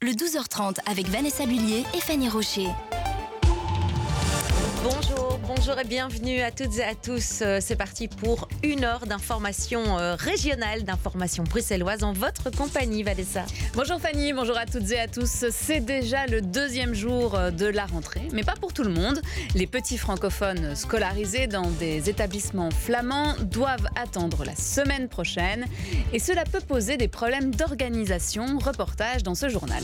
Le 12h30 avec Vanessa Bullier et Fanny Rocher. Bonjour, bonjour et bienvenue à toutes et à tous. Euh, c'est parti pour une heure d'information euh, régionale, d'information bruxelloise en votre compagnie, Vanessa. Bonjour Fanny, bonjour à toutes et à tous. C'est déjà le deuxième jour euh, de la rentrée, mais pas pour tout le monde. Les petits francophones scolarisés dans des établissements flamands doivent attendre la semaine prochaine et cela peut poser des problèmes d'organisation. Reportage dans ce journal.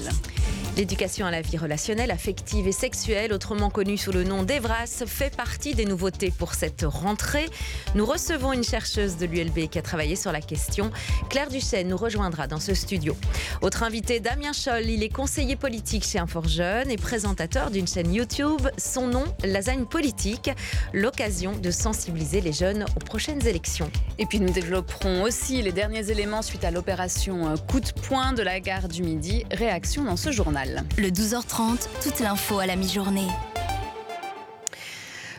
L'éducation à la vie relationnelle, affective et sexuelle, autrement connue sous le nom d'Evras, fait partie des nouveautés pour cette rentrée. Nous recevons une chercheuse de l'ULB qui a travaillé sur la question. Claire Duchesne nous rejoindra dans ce studio. Autre invité, Damien Scholl, il est conseiller politique chez Infor Jeune et présentateur d'une chaîne YouTube. Son nom, Lasagne Politique, l'occasion de sensibiliser les jeunes aux prochaines élections. Et puis nous développerons aussi les derniers éléments suite à l'opération coup de poing de la gare du Midi. Réaction dans ce journal. Le 12h30, toute l'info à la mi-journée.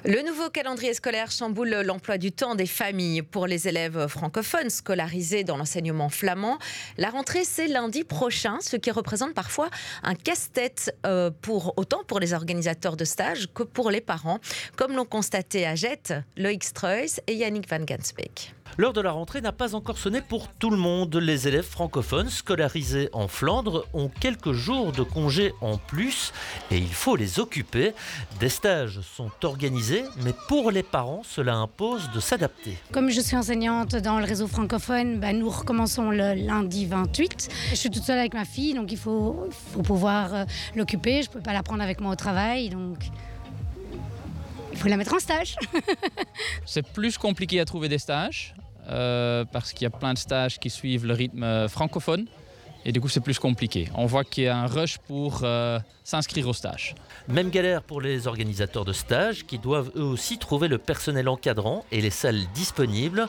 Le nouveau calendrier scolaire chamboule l'emploi du temps des familles pour les élèves francophones scolarisés dans l'enseignement flamand. La rentrée, c'est lundi prochain, ce qui représente parfois un casse-tête euh, pour autant pour les organisateurs de stages que pour les parents, comme l'ont constaté à Jette, Loïc Streuss et Yannick Van Gansbeek. L'heure de la rentrée n'a pas encore sonné pour tout le monde. Les élèves francophones scolarisés en Flandre ont quelques jours de congés en plus et il faut les occuper. Des stages sont organisés, mais pour les parents, cela impose de s'adapter. Comme je suis enseignante dans le réseau francophone, ben nous recommençons le lundi 28. Je suis toute seule avec ma fille, donc il faut, faut pouvoir euh, l'occuper. Je ne peux pas la prendre avec moi au travail, donc il faut la mettre en stage. C'est plus compliqué à trouver des stages. Euh, parce qu'il y a plein de stages qui suivent le rythme francophone. Et du coup, c'est plus compliqué. On voit qu'il y a un rush pour euh, s'inscrire au stage. Même galère pour les organisateurs de stages qui doivent eux aussi trouver le personnel encadrant et les salles disponibles.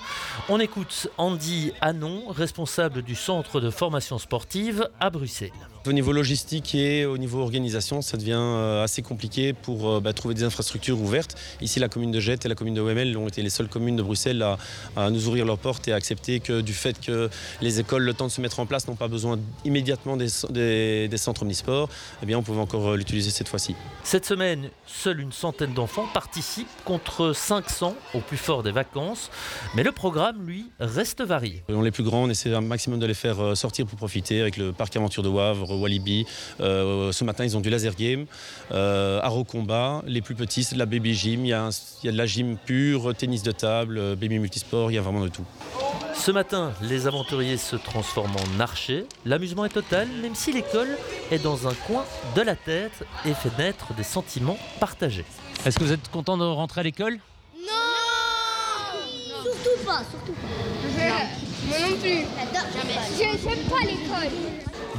On écoute Andy Anon, responsable du centre de formation sportive à Bruxelles. Au niveau logistique et au niveau organisation, ça devient euh, assez compliqué pour euh, bah, trouver des infrastructures ouvertes. Ici, la commune de Jette et la commune de OML ont été les seules communes de Bruxelles à, nous ouvrir leurs portes et à accepter que du fait que les écoles, le temps de se mettre en place, n'ont pas besoin immédiatement des, centres omnisports, eh bien, on pouvait encore euh, l'utiliser cette fois-ci. Cette semaine, seule une centaine d'enfants participent contre 500 au plus fort des vacances. Mais le programme, lui, reste varié. Les plus grands, on essaie un maximum de les faire sortir pour profiter avec le parc aventure de Wavre, Walibi. Euh, ce matin, ils ont du laser game, euh, aro combat. Les plus petits, c'est de la baby gym. Il y, a il y a de la gym pure, tennis de table, euh, baby multisport. Il y a vraiment de tout. Ce matin, les aventuriers se transforment en archers. L'amusement est total, même si l'école est dans un coin de la tête et fait naître des sentiments partagés. Est-ce que vous êtes content de rentrer à l'école? Non, Surtout pas, surtout pas. Moi non plus. Je n'aime pas l'école.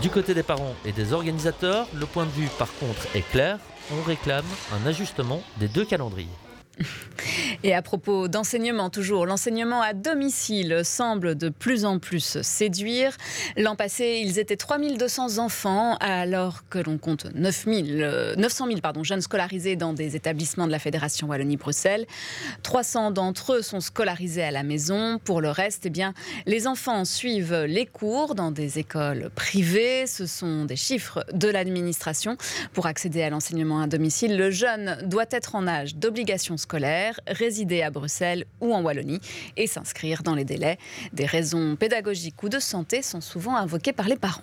Du côté des parents et des organisateurs, le point de vue par contre est clair, on réclame un ajustement des deux calendriers. Et à propos d'enseignement, toujours, l'enseignement à domicile semble de plus en plus séduire. L'an passé, ils étaient 3200 enfants, alors que l'on compte 9000, 900 000 pardon, jeunes scolarisés dans des établissements de la Fédération Wallonie-Bruxelles. 300 d'entre eux sont scolarisés à la maison. Pour le reste, eh bien, les enfants suivent les cours dans des écoles privées. Ce sont des chiffres de l'administration. Pour accéder à l'enseignement à domicile, le jeune doit être en âge d'obligation scolaire, résider à Bruxelles ou en Wallonie et s'inscrire dans les délais. Des raisons pédagogiques ou de santé sont souvent invoquées par les parents.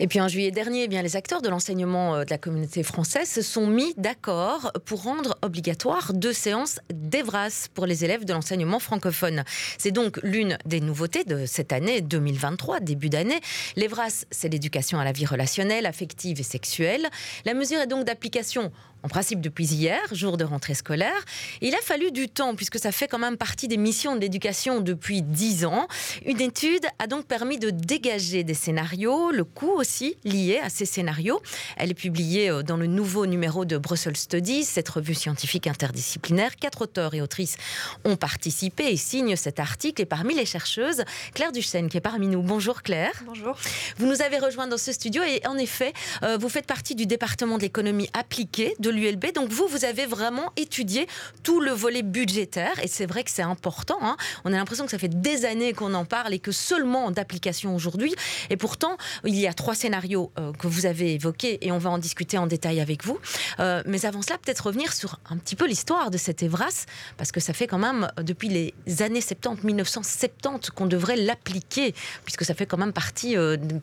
Et puis en juillet dernier, eh bien, les acteurs de l'enseignement euh, de la communauté française se sont mis d'accord pour rendre obligatoire deux séances d'Evras pour les élèves de l'enseignement francophone. C'est donc l'une des nouveautés de cette année 2023, début d'année. L'Evras, c'est l'éducation à la vie relationnelle, affective et sexuelle. La mesure est donc d'application en principe depuis hier, jour de rentrée scolaire. Il a fallu du temps, puisque ça fait quand même partie des missions de l'éducation depuis dix ans. Une étude a donc permis de dégager des scénarios, le coût aussi liée à ces scénarios. Elle est publiée dans le nouveau numéro de Brussels Studies, cette revue scientifique interdisciplinaire. Quatre auteurs et autrices ont participé et signent cet article. Et parmi les chercheuses, Claire Duchesne, qui est parmi nous. Bonjour Claire. Bonjour. Vous nous avez rejoint dans ce studio et en effet, vous faites partie du département de l'économie appliquée de l'ULB. Donc vous, vous avez vraiment étudié tout le volet budgétaire. Et c'est vrai que c'est important. Hein. On a l'impression que ça fait des années qu'on en parle et que seulement d'application aujourd'hui. Et pourtant, il y a trois scénarios euh, que vous avez évoqués et on va en discuter en détail avec vous. Euh, mais avant cela, peut-être revenir sur un petit peu l'histoire de cet Evras, parce que ça fait quand même euh, depuis les années 70, 1970, qu'on devrait l'appliquer, puisque ça fait quand même partie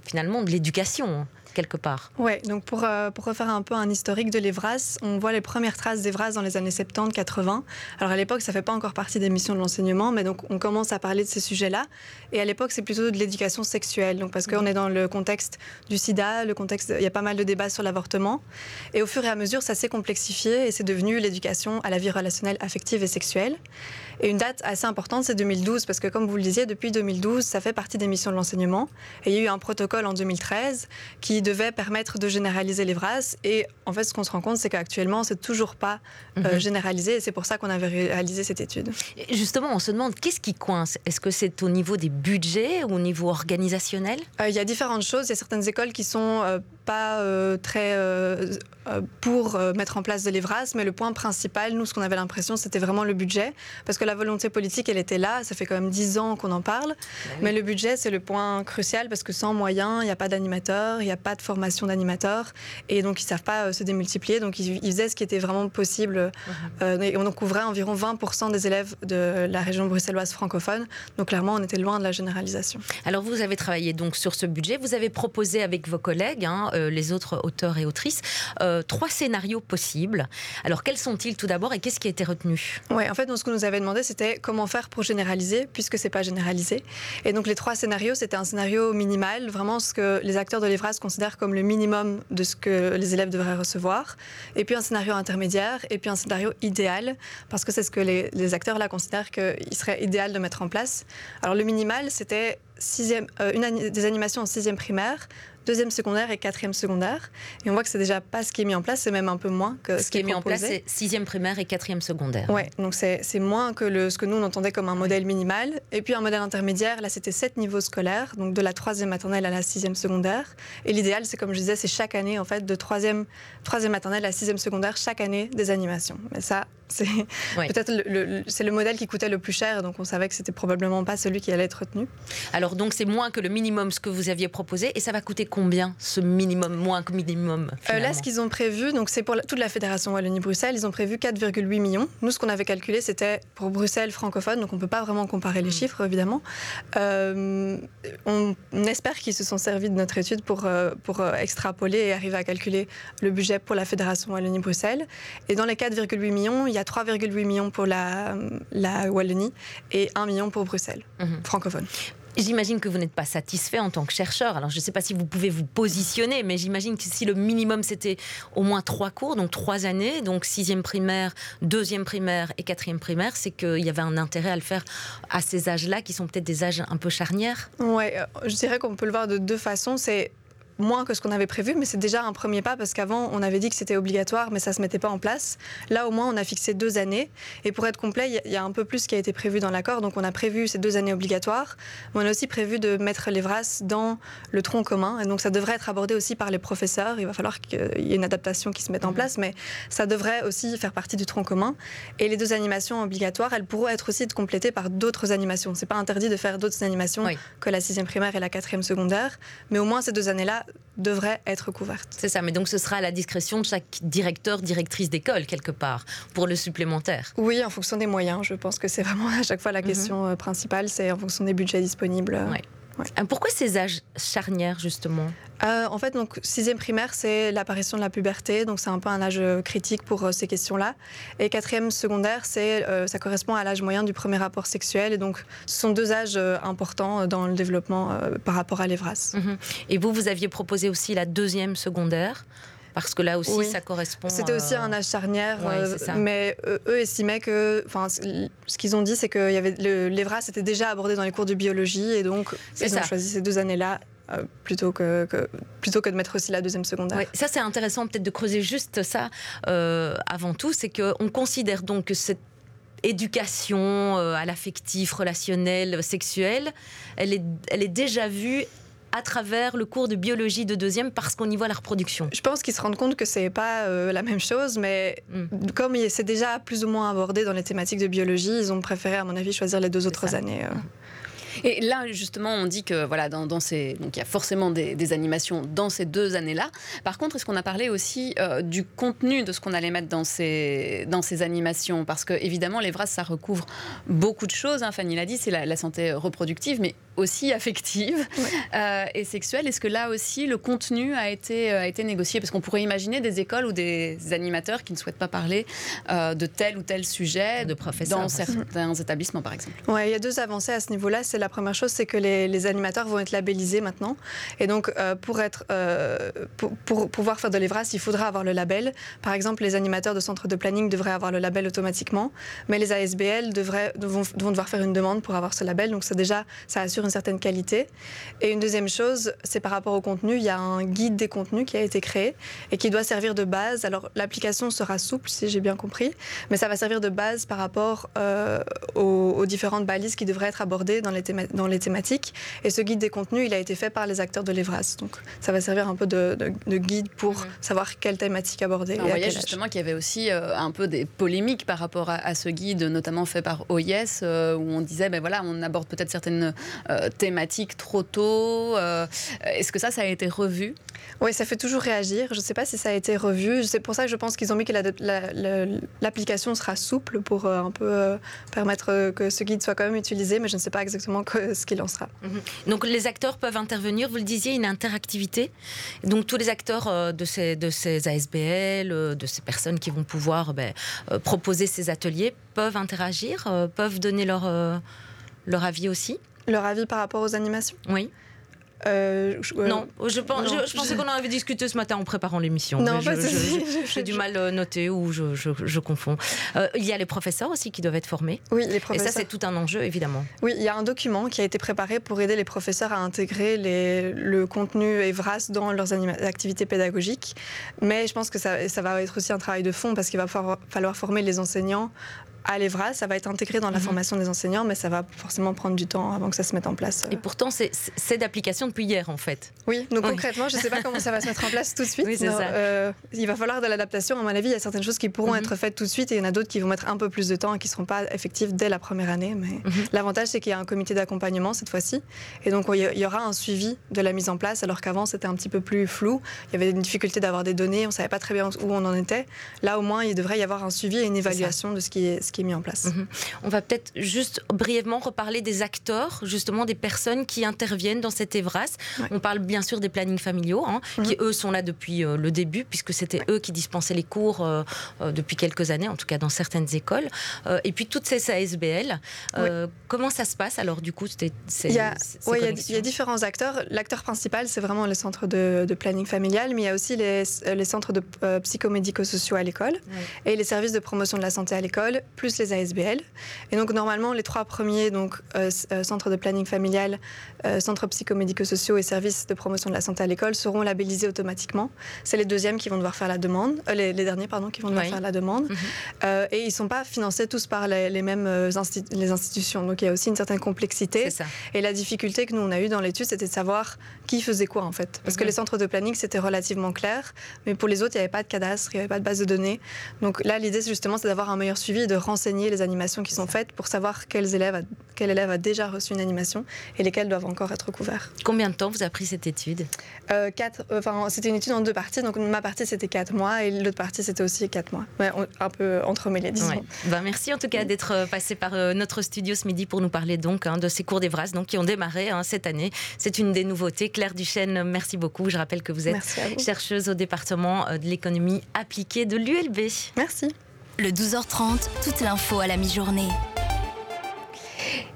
finalement de l'éducation quelque part. Oui, donc pour, euh, pour refaire un peu un historique de l'Evras, on voit les premières traces d'Evras dans les années 70-80. Alors à l'époque, ça ne fait pas encore partie des missions de l'enseignement, mais donc on commence à parler de ces sujets-là. Et à l'époque, c'est plutôt de l'éducation sexuelle, donc parce qu'on est dans le contexte du sida, le contexte, il y a pas mal de débats sur l'avortement. Et au fur et à mesure, ça s'est complexifié et c'est devenu l'éducation à la vie relationnelle, affective et sexuelle. Et une date assez importante, c'est 2012, parce que comme vous le disiez, depuis 2012, ça fait partie des missions de l'enseignement. Et il y a eu un protocole en 2013 qui devait permettre de généraliser les VRAS. Et en fait, ce qu'on se rend compte, c'est qu'actuellement, c'est toujours pas euh, mhm. généralisé. Et c'est pour ça qu'on avait réalisé cette étude. justement, on se demande qu'est-ce qui coince? Est-ce que c'est au niveau des budgets ou au niveau organisationnel? Euh, Il y a différentes choses. Il y a certaines écoles qui sont euh, pas très pour mettre en place de l'EVRAS, mais le point principal, nous, ce qu'on avait l'impression, c'était vraiment le budget. Parce que la volonté politique, elle était là. Ça fait quand même dix ans qu'on en parle. Bah mais le budget, c'est le point crucial parce que sans moyens, il n'y a pas d'animateur, il n'y a pas de formation d'animateur. Et donc, ils ne savent pas euh, se démultiplier. Donc, ils, faisaient ce qui était vraiment possible. Euh, et on couvrait environ 20% des élèves de la région bruxelloise francophone. Donc, clairement, on était loin de la généralisation. Alors, vous avez travaillé donc sur ce budget. Vous avez proposé avec vos collègues, hein, euh, les autres auteurs et autrices, trois scénarios possibles. Alors, quels sont-ils tout d'abord et qu'est-ce qui a été retenu? Oui, en fait, ce que nous avait demandé, c'était comment faire pour généraliser, puisque c'est pas généralisé. Et donc les trois scénarios, c'était un scénario minimal, vraiment ce que les acteurs de l'EVRAS considèrent comme le minimum de ce que les élèves devraient recevoir. Et puis un scénario intermédiaire, et puis un scénario idéal, parce que c'est ce que les, acteurs là considèrent qu'il serait idéal de mettre en place. Alors le minimal, c'était sixième, euh, une, des animations en sixième primaire, deuxième secondaire et quatrième secondaire. Et on voit que c'est déjà pas ce qui est mis en place, c'est même un peu moins que ce, qui est, mis en place, c'est sixième primaire et quatrième secondaire. Ouais, donc c'est moins que le, ce que nous on entendait comme un modèle minimal. Et puis un modèle intermédiaire, là c'était sept niveaux scolaires, donc de la troisième maternelle à la sixième secondaire. Et l'idéal, c'est comme je disais, c'est chaque année en fait de troisième, troisième maternelle à sixième secondaire, chaque année des animations. Mais ça, c'est peut-être le, c'est le modèle qui coûtait le plus cher, donc on savait que c'était probablement pas celui qui allait être retenu. Alors donc c'est moins que le minimum ce que vous aviez proposé, et ça va coûter combien ce minimum, moins que minimum euh, Là, ce qu'ils ont prévu, donc c'est pour toute la fédération Wallonie-Bruxelles, ils ont prévu 4,8 millions. Nous, ce qu'on avait calculé, c'était pour Bruxelles francophone, donc on peut pas vraiment comparer les hmm. chiffres, évidemment. Euh, on, espère qu'ils se sont servis de notre étude pour, euh, pour extrapoler et arriver à calculer le budget pour la fédération Wallonie-Bruxelles. Et dans les 4,8 millions, il y a 3,8 millions pour la, la Wallonie et 1 million pour Bruxelles, mhm. francophone. J'imagine que vous n'êtes pas satisfait en tant que chercheur. Alors, je ne sais pas si vous pouvez vous positionner, mais j'imagine que si le minimum c'était au moins trois cours, donc trois années, donc sixième primaire, deuxième primaire et quatrième primaire, c'est qu'il y avait un intérêt à le faire à ces âges-là, qui sont peut-être des âges un peu charnières. Oui, euh, je dirais qu'on peut le voir de deux façons. C'est moins que ce qu'on avait prévu, mais c'est déjà un premier pas parce qu'avant, on avait dit que c'était obligatoire, mais ça ne se mettait pas en place. Là, au moins, on a fixé deux années. Et pour être complet, il y, a un peu plus qui a été prévu dans l'accord. Donc, on a prévu ces deux années obligatoires, mais on a aussi prévu de mettre les VRAS dans le tronc commun. Et donc, ça devrait être abordé aussi par les professeurs. Il va falloir qu'il y ait une adaptation qui se mette en mhm. place, mais ça devrait aussi faire partie du tronc commun. Et les deux animations obligatoires, elles pourront être aussi complétées par d'autres animations. C'est pas interdit de faire d'autres animations que la sixième primaire et la quatrième secondaire, mais au moins ces deux années-là devrait être couverte. C'est ça, mais donc ce sera à la discrétion de chaque directeur, directrice d'école, quelque part, pour le supplémentaire. Oui, en fonction des moyens. Je pense que c'est vraiment à chaque fois la mhm. question euh, principale, c'est en fonction des budgets disponibles. Euh, pourquoi ces âges charnières, justement euh, En fait, donc, sixième primaire, c'est l'apparition de la puberté, donc c'est un peu un âge euh, critique pour ces questions-là. Et quatrième secondaire, c'est, ça correspond à l'âge moyen du premier rapport sexuel, et donc ce sont deux âges importants dans le développement par rapport à l'EVRAS. Mhm. Et vous, vous aviez proposé aussi la deuxième secondaire Parce que là aussi, Oui. ça correspond. C'était aussi euh, un âge charnière, ouais, euh, mais euh, eux estimaient que, enfin, ce qu'ils ont dit, c'est que y avait le- l'EVRAS était déjà abordé dans les cours de biologie, et donc ils ça. ont choisi ces deux années-là euh, plutôt que, que- plutôt que de mettre aussi la deuxième secondaire. Ça, c'est intéressant peut-être de creuser juste ça euh, avant tout. C'est qu'on considère donc que cette éducation euh, à l'affectif, relationnel, sexuel, elle est, elle est déjà vue à travers le cours de biologie de deuxième parce qu'on y voit la reproduction. Je pense qu'ils se rendent compte que c'est pas euh, la même chose, mais Mm. comme c'est déjà plus ou moins abordé dans les thématiques de biologie, ils ont préféré, à mon avis, choisir les deux autres ça. années. euh. Et là, justement, on dit que voilà, dans, dans ces, donc il y a forcément des, des animations dans ces deux années-là. Par contre, est-ce qu'on a parlé aussi euh, du contenu de ce qu'on allait mettre dans ces, dans ces animations? Parce que évidemment, les VRAS, ça recouvre beaucoup de choses. hein. Fanny l'a dit, c'est la, la santé reproductive, mais aussi affective euh, et sexuelle. Est-ce que là aussi, le contenu a été, euh, a été négocié? Parce qu'on pourrait imaginer des écoles ou des animateurs qui ne souhaitent pas parler euh, de tel ou tel sujet De professeurs dans certains établissements, par exemple. Ouais, il y a deux avancées à ce niveau-là. C'est la première chose, c'est que les, animateurs vont être labellisés maintenant. Et donc, euh, euh, pour, pouvoir faire de l'EVRAS, il faudra avoir le label. Par exemple, les animateurs de centres de planning devraient avoir le label automatiquement, mais les ASBL devraient, vont, devoir faire une demande pour avoir ce label. Donc, c'est déjà, ça assure une certaine qualité. Et une deuxième chose, c'est par rapport au contenu. Il y a un guide des contenus qui a été créé et qui doit servir de base. Alors, l'application sera souple, si j'ai bien compris, mais ça va servir de base par rapport euh, aux, différentes balises qui devraient être abordées dans les, théma- dans les thématiques. Et ce guide des contenus, il a été fait par les acteurs de l'EVRAS. Donc, ça va servir un peu de, de- de guide pour Mhm. savoir quelle thématique aborder. On voyait justement qu'il y avait aussi euh, un peu des polémiques par rapport à, à ce guide, notamment fait par OIS, euh, où on disait, ben voilà, on aborde peut-être certaines euh, thématiques trop tôt. Est-ce que ça, ça a été revu? Oui, ça fait toujours réagir. Je ne sais pas si ça a été revu. C'est pour ça que je pense qu'ils ont mis que la- la- la- l'application sera souple pour un peu permettre que ce guide soit quand même utilisé, mais je ne sais pas exactement que- ce qu'il en sera. Donc les acteurs peuvent intervenir, vous le disiez, une interactivité. Donc tous les acteurs euh, de, ces, de ces ASBL, euh, de ces personnes qui vont pouvoir ben, euh, proposer ces ateliers, peuvent interagir, euh, peuvent donner leur, euh, leur avis aussi? Leur avis par rapport aux animations? Oui. Euh, je- euh, non, je, pense, non, je, je pensais qu'on en avait discuté ce matin en préparant l'émission. Non, je- J'ai du mal à noter ou je, confonds. Euh, il y a les professeurs aussi qui doivent être formés. Oui, les Et professeurs. ça, c'est tout un enjeu, évidemment. Oui, il y a un document qui a été préparé pour aider les professeurs à intégrer les- le contenu EVRAS dans leurs activités pédagogiques. Mais je pense que ça, ça va être aussi un travail de fond parce qu'il va falloir, falloir former les enseignants à l'EVRAS. Ça va être intégré dans la Mhm. formation des enseignants, mais ça va forcément prendre du temps avant que ça se mette en place. Et pourtant, c'est- d'application depuis hier, en fait. Oui, donc Oui. concrètement, je ne sais pas comment ça va se mettre en place tout de suite. Oui, c'est Non, ça. euh, il va falloir de l'adaptation. À mon avis, il y a certaines choses qui pourront Mhm. être faites tout de suite et il y en a d'autres qui vont mettre un peu plus de temps et qui ne seront pas effectives dès la première année. Mais Mhm. l'avantage, c'est qu'il y a un comité d'accompagnement cette fois-ci. Et donc, il y- il y aura un suivi de la mise en place, alors qu'avant, c'était un petit peu plus flou. Il y avait une difficulté d'avoir des données, on ne savait pas très bien où on en était. Là, au moins, il devrait y avoir un suivi et une évaluation de ce qui est, ce qui est mis en place. Mhm. On va peut-être juste brièvement reparler des acteurs, justement des personnes qui interviennent dans cet EVRAS. Ouais. On parle bien sûr des plannings familiaux, hein, Mhm. qui eux sont là depuis euh, le début, puisque c'était eux qui dispensaient les cours euh, euh, depuis quelques années, en tout cas dans certaines écoles. Et puis toutes ces ASBL. Comment ça se passe alors du coup Il y a, il y a- différents acteurs. L'acteur principal, c'est vraiment les centres de, de planning familial, mais il y a aussi les, les centres de psychomédico-sociaux à l'école et les services de promotion de la santé à l'école, plus les ASBL. Et donc, normalement, les trois premiers, donc euh, euh, centres de planning familial, euh, centres psychomédico-sociaux et services de promotion de la santé à l'école, seront labellisés automatiquement. C'est les deuxièmes qui vont devoir faire la demande, euh, les, les derniers, pardon, qui vont devoir Oui. faire la demande. Mhm. Et ils ne sont pas financés tous par les, les mêmes les institutions. Donc, il y a aussi une certaine complexité. Et la difficulté que nous, on a eue dans l'étude, c'était de savoir qui faisait quoi, en fait. Parce que Mhm. les centres de planning, c'était relativement clair, mais pour les autres, il n'y avait pas de cadastre, il n'y avait pas de base de données. Donc là, l'idée, justement, c'est d'avoir un meilleur suivi et de renseigner les animations qui sont faites pour savoir quels élèves a, quel élève a déjà reçu une animation et lesquels doivent encore être couverts. Combien de temps vous a pris cette étude Euh, quatre, euh, enfin, c'était une étude en deux parties. Donc ma partie, c'était quatre mois et l'autre partie, c'était aussi quatre mois. Ouais, on- un peu entremêlés, disons. Ouais. Ben, merci en tout cas d'être euh, passé par euh, notre studio ce midi pour nous parler donc hein, de ces cours d'Evras donc, qui ont démarré hein, cette année. C'est une des nouveautés. Claire Duchesne, merci beaucoup. Je rappelle que vous êtes vous. chercheuse au département de l'économie appliquée de l'ULB. Merci. Le 12h30, toute l'info à la mi-journée.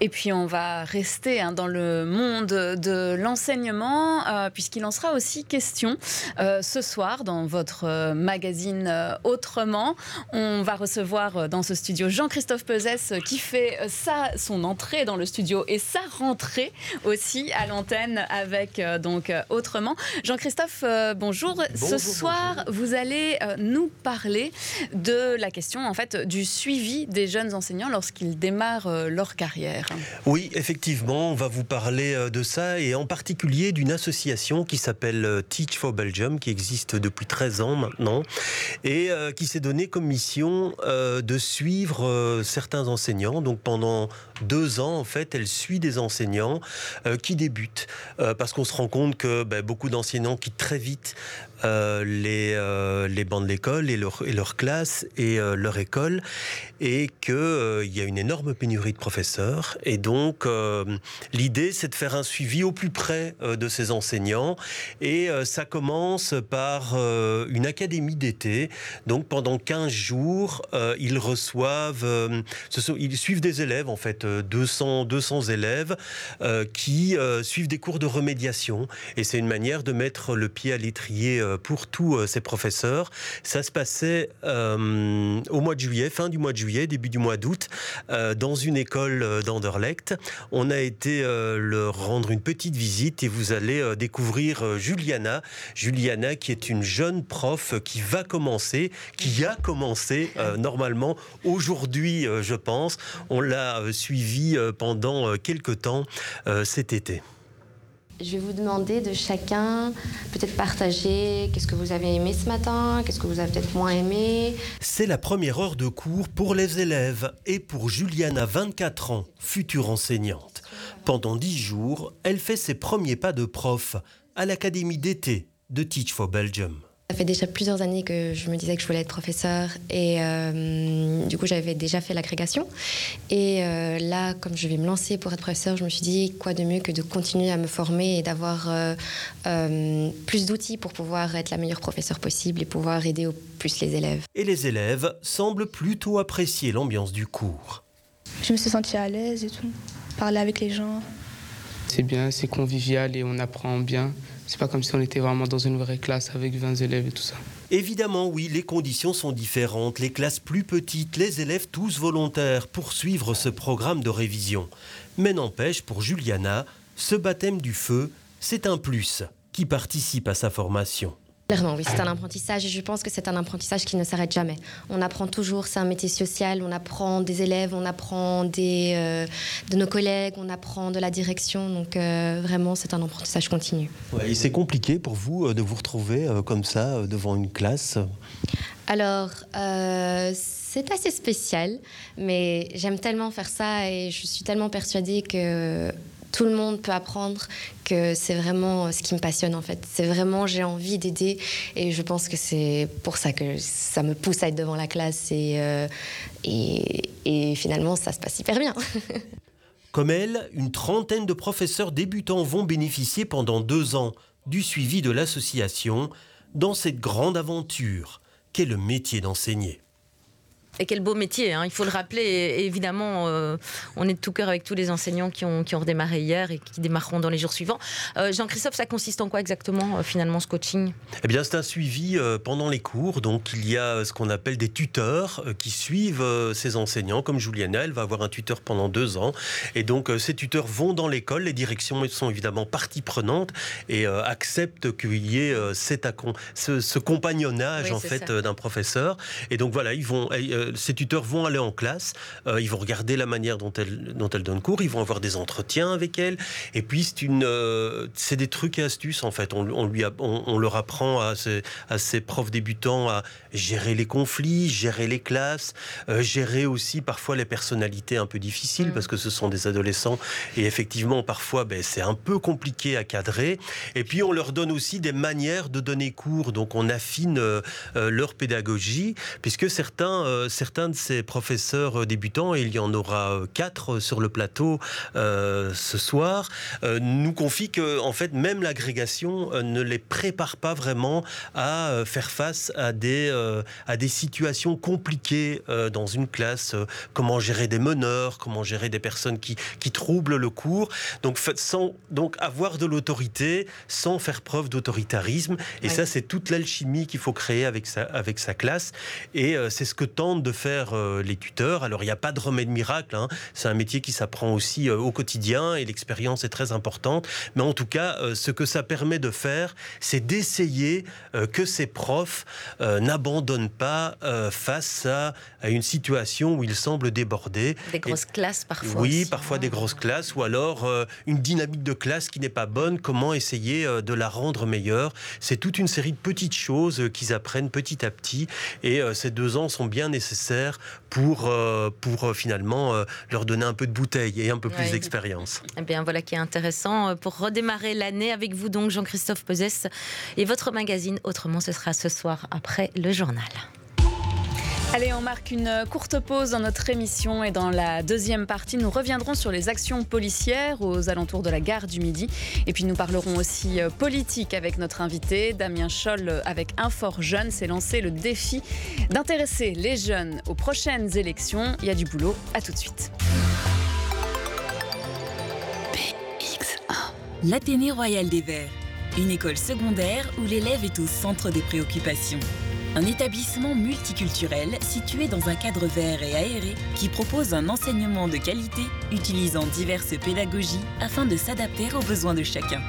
Et puis on va rester hein, dans le monde de l'enseignement, euh, puisqu'il en sera aussi question euh, ce soir dans votre euh, magazine Autrement. On va recevoir dans ce studio Jean-Christophe Pesès qui fait sa, son entrée dans le studio et sa rentrée aussi à l'antenne avec donc Autrement. Jean-Christophe, bonjour. Ce soir, vous allez nous parler de la question en fait du suivi des jeunes enseignants lorsqu'ils démarrent leur carrière. Oui, effectivement, on va vous parler euh, de ça et en particulier d'une association qui s'appelle euh, Teach for Belgium, qui existe depuis 13 ans maintenant et euh, qui s'est donné comme mission de suivre certains enseignants. Donc pendant deux ans, en fait, elle suit des enseignants qui débutent parce qu'on se rend compte que ben, beaucoup d'enseignants quittent très vite les, les bancs de l'école et leur, et leur classe et leur école et qu'il y a une énorme pénurie de professeurs et donc, euh, l'idée, c'est de faire un suivi au plus près euh, de ces enseignants. Et euh, ça commence par une académie d'été. Donc, pendant 15 jours, ils reçoivent, ils suivent des élèves, en fait, 200, 200 élèves qui suivent des cours de remédiation. Et c'est une manière de mettre le pied à l'étrier pour tous ces professeurs. Ça se passait au mois de juillet, fin du mois de juillet, début du mois d'août, dans une école d'Anderlecht on a été euh, leur rendre une petite visite et vous allez euh, découvrir euh, Juliana. Juliana qui est une jeune prof qui va commencer, qui a commencé normalement aujourd'hui, je pense. On l'a suivi pendant quelques temps cet été. Je vais vous demander de chacun peut-être partager qu'est-ce que vous avez aimé ce matin, qu'est-ce que vous avez peut-être moins aimé. C'est la première heure de cours pour les élèves et pour Juliana, 24 ans, future enseignante. Pendant 10 jours, elle fait ses premiers pas de prof à l'académie d'été de Teach for Belgium. Ça fait déjà plusieurs années que je me disais que je voulais être professeur et euh, du coup j'avais déjà fait l'agrégation. Et euh, là, comme je vais me lancer pour être professeur, je me suis dit quoi de mieux que de continuer à me former et d'avoir euh, plus d'outils pour pouvoir être la meilleure professeure possible et pouvoir aider au plus les élèves. Et les élèves semblent plutôt apprécier l'ambiance du cours. Je me suis sentie à l'aise et tout, parler avec les gens. C'est bien, c'est convivial et on apprend bien. C'est pas comme si on était vraiment dans une vraie classe avec 20 élèves et tout ça. Évidemment, oui, les conditions sont différentes. Les classes plus petites, les élèves tous volontaires pour suivre ce programme de révision. Mais n'empêche, pour Juliana, ce baptême du feu, c'est un plus qui participe à sa formation. Clairement, oui, c'est un apprentissage et je pense que c'est un apprentissage qui ne s'arrête jamais. On apprend toujours, c'est un métier social, on apprend des élèves, on apprend des, euh, de nos collègues, on apprend de la direction, donc euh, vraiment c'est un apprentissage continu. et c'est compliqué pour vous euh, de vous retrouver comme ça devant une classe? Alors, c'est assez spécial, mais j'aime tellement faire ça et je suis tellement persuadée que tout le monde peut apprendre, que c'est vraiment euh, ce qui me passionne en fait. C'est vraiment, j'ai envie d'aider et je pense que c'est pour ça que ça me pousse à être devant la classe et, euh, et, et finalement ça se passe hyper bien. Comme elle, une trentaine de professeurs débutants vont bénéficier pendant deux ans du suivi de l'association dans cette grande aventure qu'est le métier d'enseigner. Et quel beau métier, hein. il faut le rappeler. Et évidemment, euh, on est de tout cœur avec tous les enseignants qui ont, qui ont redémarré hier et qui démarreront dans les jours suivants. Euh, Jean-Christophe, ça consiste en quoi exactement, euh, finalement, ce coaching? Eh bien, c'est un suivi pendant les cours. Donc, il y a ce qu'on appelle des tuteurs qui suivent ces enseignants. Comme Juliana, elle va avoir un tuteur pendant deux ans. Et donc, ces tuteurs vont dans l'école. Les directions sont évidemment partie prenante et acceptent qu'il y ait cet ce, ce, compagnonnage, en fait, d'un professeur. Et donc, voilà, ils vont ces tuteurs vont aller en classe, euh, ils vont regarder la manière dont elle, dont elle donne cours, ils vont avoir des entretiens avec elle. Et puis, c'est une, euh, c'est des trucs et astuces, en fait. On, lui on, leur apprend à ces, à ces profs débutants à gérer les conflits, gérer les classes, euh, gérer aussi parfois les personnalités un peu difficiles, mm. parce que ce sont des adolescents. Et effectivement, parfois, ben, c'est un peu compliqué à cadrer. Et puis, on leur donne aussi des manières de donner cours. Donc, on affine leur pédagogie, puisque certains certains de ces professeurs débutants, et il y en aura quatre sur le plateau ce soir, nous confient que en fait même l'agrégation ne les prépare pas vraiment à faire face à des, à des situations compliquées dans une classe, comment gérer des meneurs, comment gérer des personnes qui, qui troublent le cours. Donc, sans donc avoir de l'autorité, sans faire preuve d'autoritarisme. Et ça, c'est toute l'alchimie qu'il faut créer avec sa, avec sa classe. Et euh, c'est ce que tentent de faire euh, les tuteurs. Alors, il n'y a pas de remède miracle. Hein. C'est un métier qui s'apprend aussi euh, au quotidien et l'expérience est très importante. Mais en tout cas, ce que ça permet de faire, c'est d'essayer que ces profs n'abandonnent pas face à, une situation où ils semblent débordés. Des grosses classes parfois. Oui, parfois des grosses classes ou alors une dynamique de classe qui n'est pas bonne. Comment essayer de la rendre meilleure? C'est toute une série de petites choses qu'ils apprennent petit à petit. Et euh, ces deux ans sont bien nécessaires pour, euh, pour euh, finalement leur donner un peu de bouteille et un peu plus d'expérience. Eh bien, voilà qui est intéressant pour redémarrer l'année avec vous, donc, Jean-Christophe Pesès. Et votre magazine, autrement, ce sera ce soir après le journal. Allez, on marque une courte pause dans notre émission et dans la deuxième partie, nous reviendrons sur les actions policières aux alentours de la gare du Midi. Et puis nous parlerons aussi euh, politique avec notre invité, Damien Scholl, avec Infor Jeune. s'est lancé le défi d'intéresser les jeunes aux prochaines élections. Il y a du boulot. À tout de suite. L'Athénée Royal des Verts, une école secondaire où l'élève est au centre des préoccupations. Un établissement multiculturel situé dans un cadre vert et aéré qui propose un enseignement de qualité utilisant diverses pédagogies afin de s'adapter aux besoins de chacun.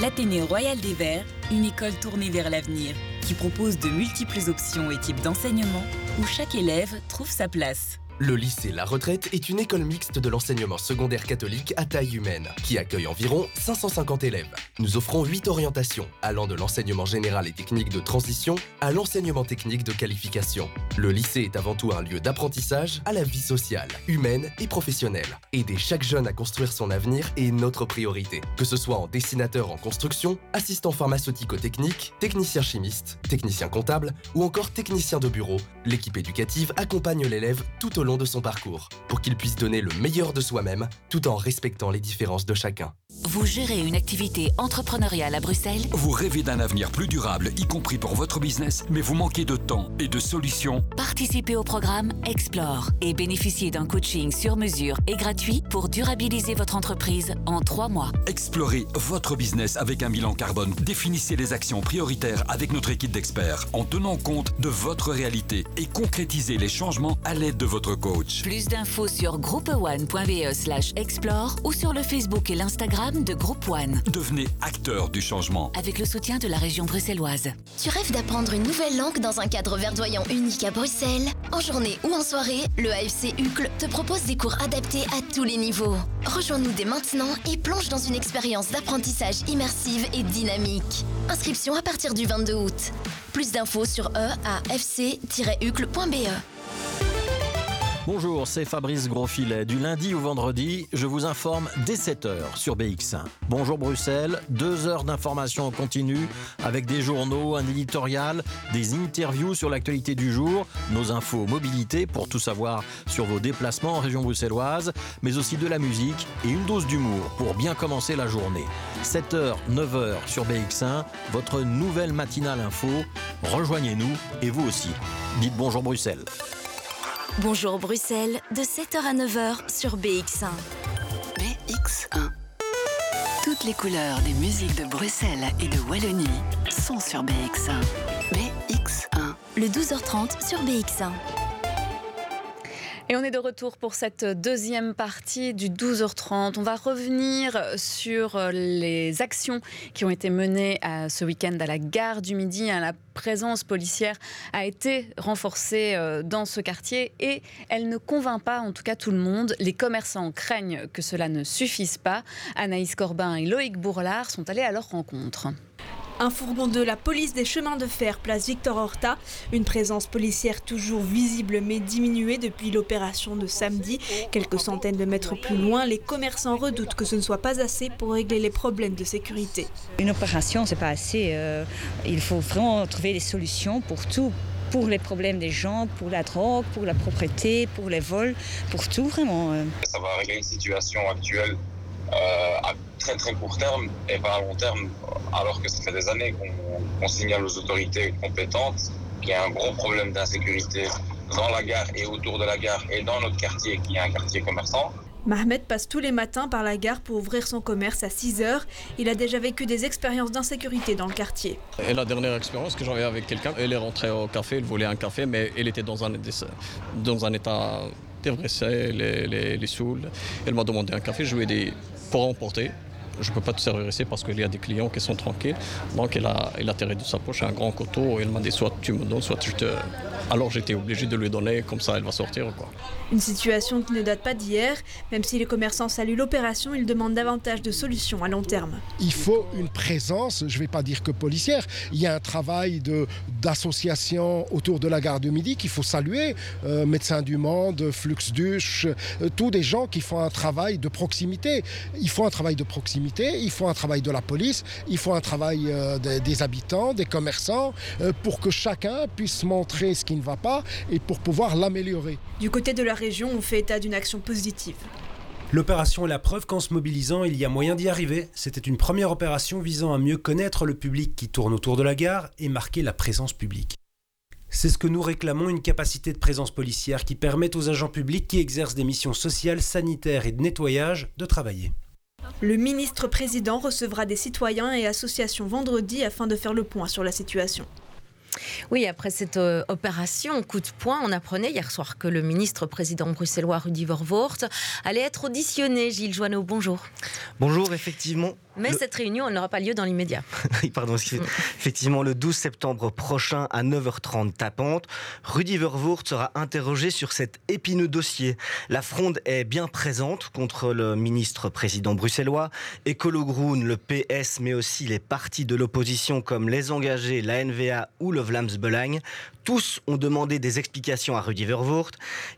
L'Athénée Royal des Verts, une école tournée vers l'avenir qui propose de multiples options et types d'enseignement où chaque élève trouve sa place. Le lycée La Retraite est une école mixte de l'enseignement secondaire catholique à taille humaine, qui accueille environ 550 élèves. Nous offrons 8 orientations, allant de l'enseignement général et technique de transition à l'enseignement technique de qualification. Le lycée est avant tout un lieu d'apprentissage à la vie sociale, humaine et professionnelle. Aider chaque jeune à construire son avenir est notre priorité, que ce soit en dessinateur en construction, assistant pharmaceutico-technique, technicien chimiste, technicien comptable ou encore technicien de bureau. L'équipe éducative accompagne l'élève tout au long de son parcours, pour qu'il puisse donner le meilleur de soi-même tout en respectant les différences de chacun. Vous gérez une activité entrepreneuriale à Bruxelles Vous rêvez d'un avenir plus durable, y compris pour votre business, mais vous manquez de temps et de solutions Participez au programme Explore et bénéficiez d'un coaching sur mesure et gratuit pour durabiliser votre entreprise en trois mois. Explorez votre business avec un bilan carbone. Définissez les actions prioritaires avec notre équipe d'experts en tenant compte de votre réalité et concrétisez les changements à l'aide de votre coach. Plus d'infos sur groupeone.be slash explore ou sur le Facebook et l'Instagram de Groupe One. Devenez acteur du changement. Avec le soutien de la région bruxelloise. Tu rêves d'apprendre une nouvelle langue dans un cadre verdoyant unique à Bruxelles? En journée ou en soirée, le AFC UCLE te propose des cours adaptés à tous les niveaux. Rejoins-nous dès maintenant et plonge dans une expérience d'apprentissage immersive et dynamique. Inscription à partir du 22 août. Plus d'infos sur e à fc-ucle.be. Bonjour, c'est Fabrice Grosfilet. Du lundi au vendredi, je vous informe dès 7h sur BX1. Bonjour Bruxelles, deux heures d'information en continu avec des journaux, un éditorial, des interviews sur l'actualité du jour, nos infos mobilité pour tout savoir sur vos déplacements en région bruxelloise, mais aussi de la musique et une dose d'humour pour bien commencer la journée. 7h, 9h sur BX1, votre nouvelle matinale info. Rejoignez-nous et vous aussi. Dites bonjour Bruxelles. Bonjour Bruxelles, de 7h à 9h sur BX1. BX1. Toutes les couleurs des musiques de Bruxelles et de Wallonie sont sur BX1. BX1. Le 12h30 sur BX1. Et on est de retour pour cette deuxième partie du 12h30. On va revenir sur les actions qui ont été menées à ce week-end à la gare du Midi. La présence policière a été renforcée euh, dans ce quartier et elle ne convainc pas, en tout cas tout le monde. Les commerçants craignent que cela ne suffise pas. Anaïs Corbin et Loïc Bourlard sont allés à leur rencontre. Un fourgon de la police des chemins de fer, place Victor Horta. Une présence policière toujours visible mais diminuée depuis l'opération de samedi. Quelques centaines de mètres plus loin, les commerçants redoutent que ce ne soit pas assez pour régler les problèmes de sécurité. Une opération, c'est pas assez. euh, il faut vraiment trouver des solutions pour tout. Pour les problèmes des gens, pour la drogue, pour la propriété, pour les vols, pour tout vraiment. euh. Ça va régler une situation actuelle à très très court terme et pas à long terme, alors que ça fait des années qu'on signale aux autorités compétentes qu'il y a un gros problème d'insécurité dans la gare et autour de la gare et dans notre quartier qui est un quartier commerçant. Mohamed passe tous les matins par la gare pour ouvrir son commerce à 6 heures. Il a déjà vécu des expériences d'insécurité dans le quartier. Et la dernière expérience que j'avais avec quelqu'un, elle est rentrée au café, elle voulait un café, mais elle était dans un, dans un état dévressé, elle est saoule. Elle m'a demandé un café, je lui ai dit pour emporter. Je ne peux pas te servir ici parce qu'il y a des clients qui sont tranquilles. Donc elle a, elle a tiré de sa poche un grand couteau et elle m'a dit soit tu me donnes, soit tu te... Alors j'étais obligé de lui donner, comme ça elle va sortir. Quoi. Une situation qui ne date pas d'hier. Même si les commerçants saluent l'opération, ils demandent davantage de solutions à long terme. Il faut une présence, je ne vais pas dire que policière, il y a un travail de- d'association autour de la gare de Midi qu'il faut saluer. Euh, Médecins du Monde, Fluxduche, euh, tous des gens qui font un travail de proximité. Il faut un travail de proximité, il faut un travail de la police, il faut un travail euh, des, des habitants, des commerçants, euh, pour que chacun puisse montrer ce qui ne va pas et pour pouvoir l'améliorer. Du côté de la région, on fait état d'une action positive. L'opération est la preuve qu'en se mobilisant, il y a moyen d'y arriver. C'était une première opération visant à mieux connaître le public qui tourne autour de la gare et marquer la présence publique. C'est ce que nous réclamons, une capacité de présence policière qui permette aux agents publics qui exercent des missions sociales, sanitaires et de nettoyage de travailler. Le ministre-président recevra des citoyens et associations vendredi afin de faire le point sur la situation. Oui, après cette euh, opération coup de poing, on apprenait hier soir que le ministre-président bruxellois Rudy Vervoort allait être auditionné. Gilles Joanneau, bonjour. Bonjour, effectivement. Mais le- cette réunion, n'aura pas lieu dans l'immédiat. Pardon, effectivement, le 12 septembre prochain à 9h30 tapante, Rudy Vervoort sera interrogé sur cet épineux dossier. La fronde est bien présente contre le ministre-président bruxellois, Ecolo Groen, le PS, mais aussi les partis de l'opposition comme les engagés, la NVA ou le Vlaams Belang. Tous ont demandé des explications à Rudy Vervoort.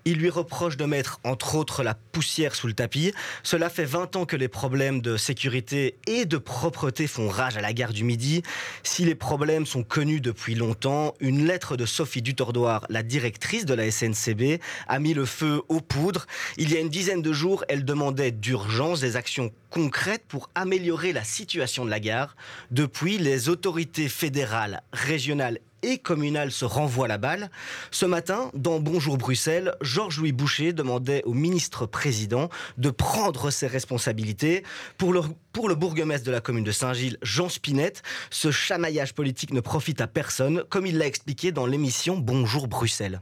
Il lui reproche de mettre, entre autres, la poussière sous le tapis. Cela fait 20 ans que les problèmes de sécurité et de propreté font rage à la gare du Midi. Si les problèmes sont connus depuis longtemps, une lettre de Sophie Dutordoir, la directrice de la SNCB, a mis le feu aux poudres. Il y a une dizaine de jours, elle demandait d'urgence des actions concrètes pour améliorer la situation de la gare. Depuis, les autorités fédérales, régionales et communales se renvoient la balle. Ce matin, dans Bonjour Bruxelles, Georges-Louis Boucher demandait au ministre-président de prendre ses responsabilités. Pour le, pour le bourgmestre de la commune de Saint-Gilles, Jean Spinette, ce chamaillage politique ne profite à personne, comme il l'a expliqué dans l'émission Bonjour Bruxelles.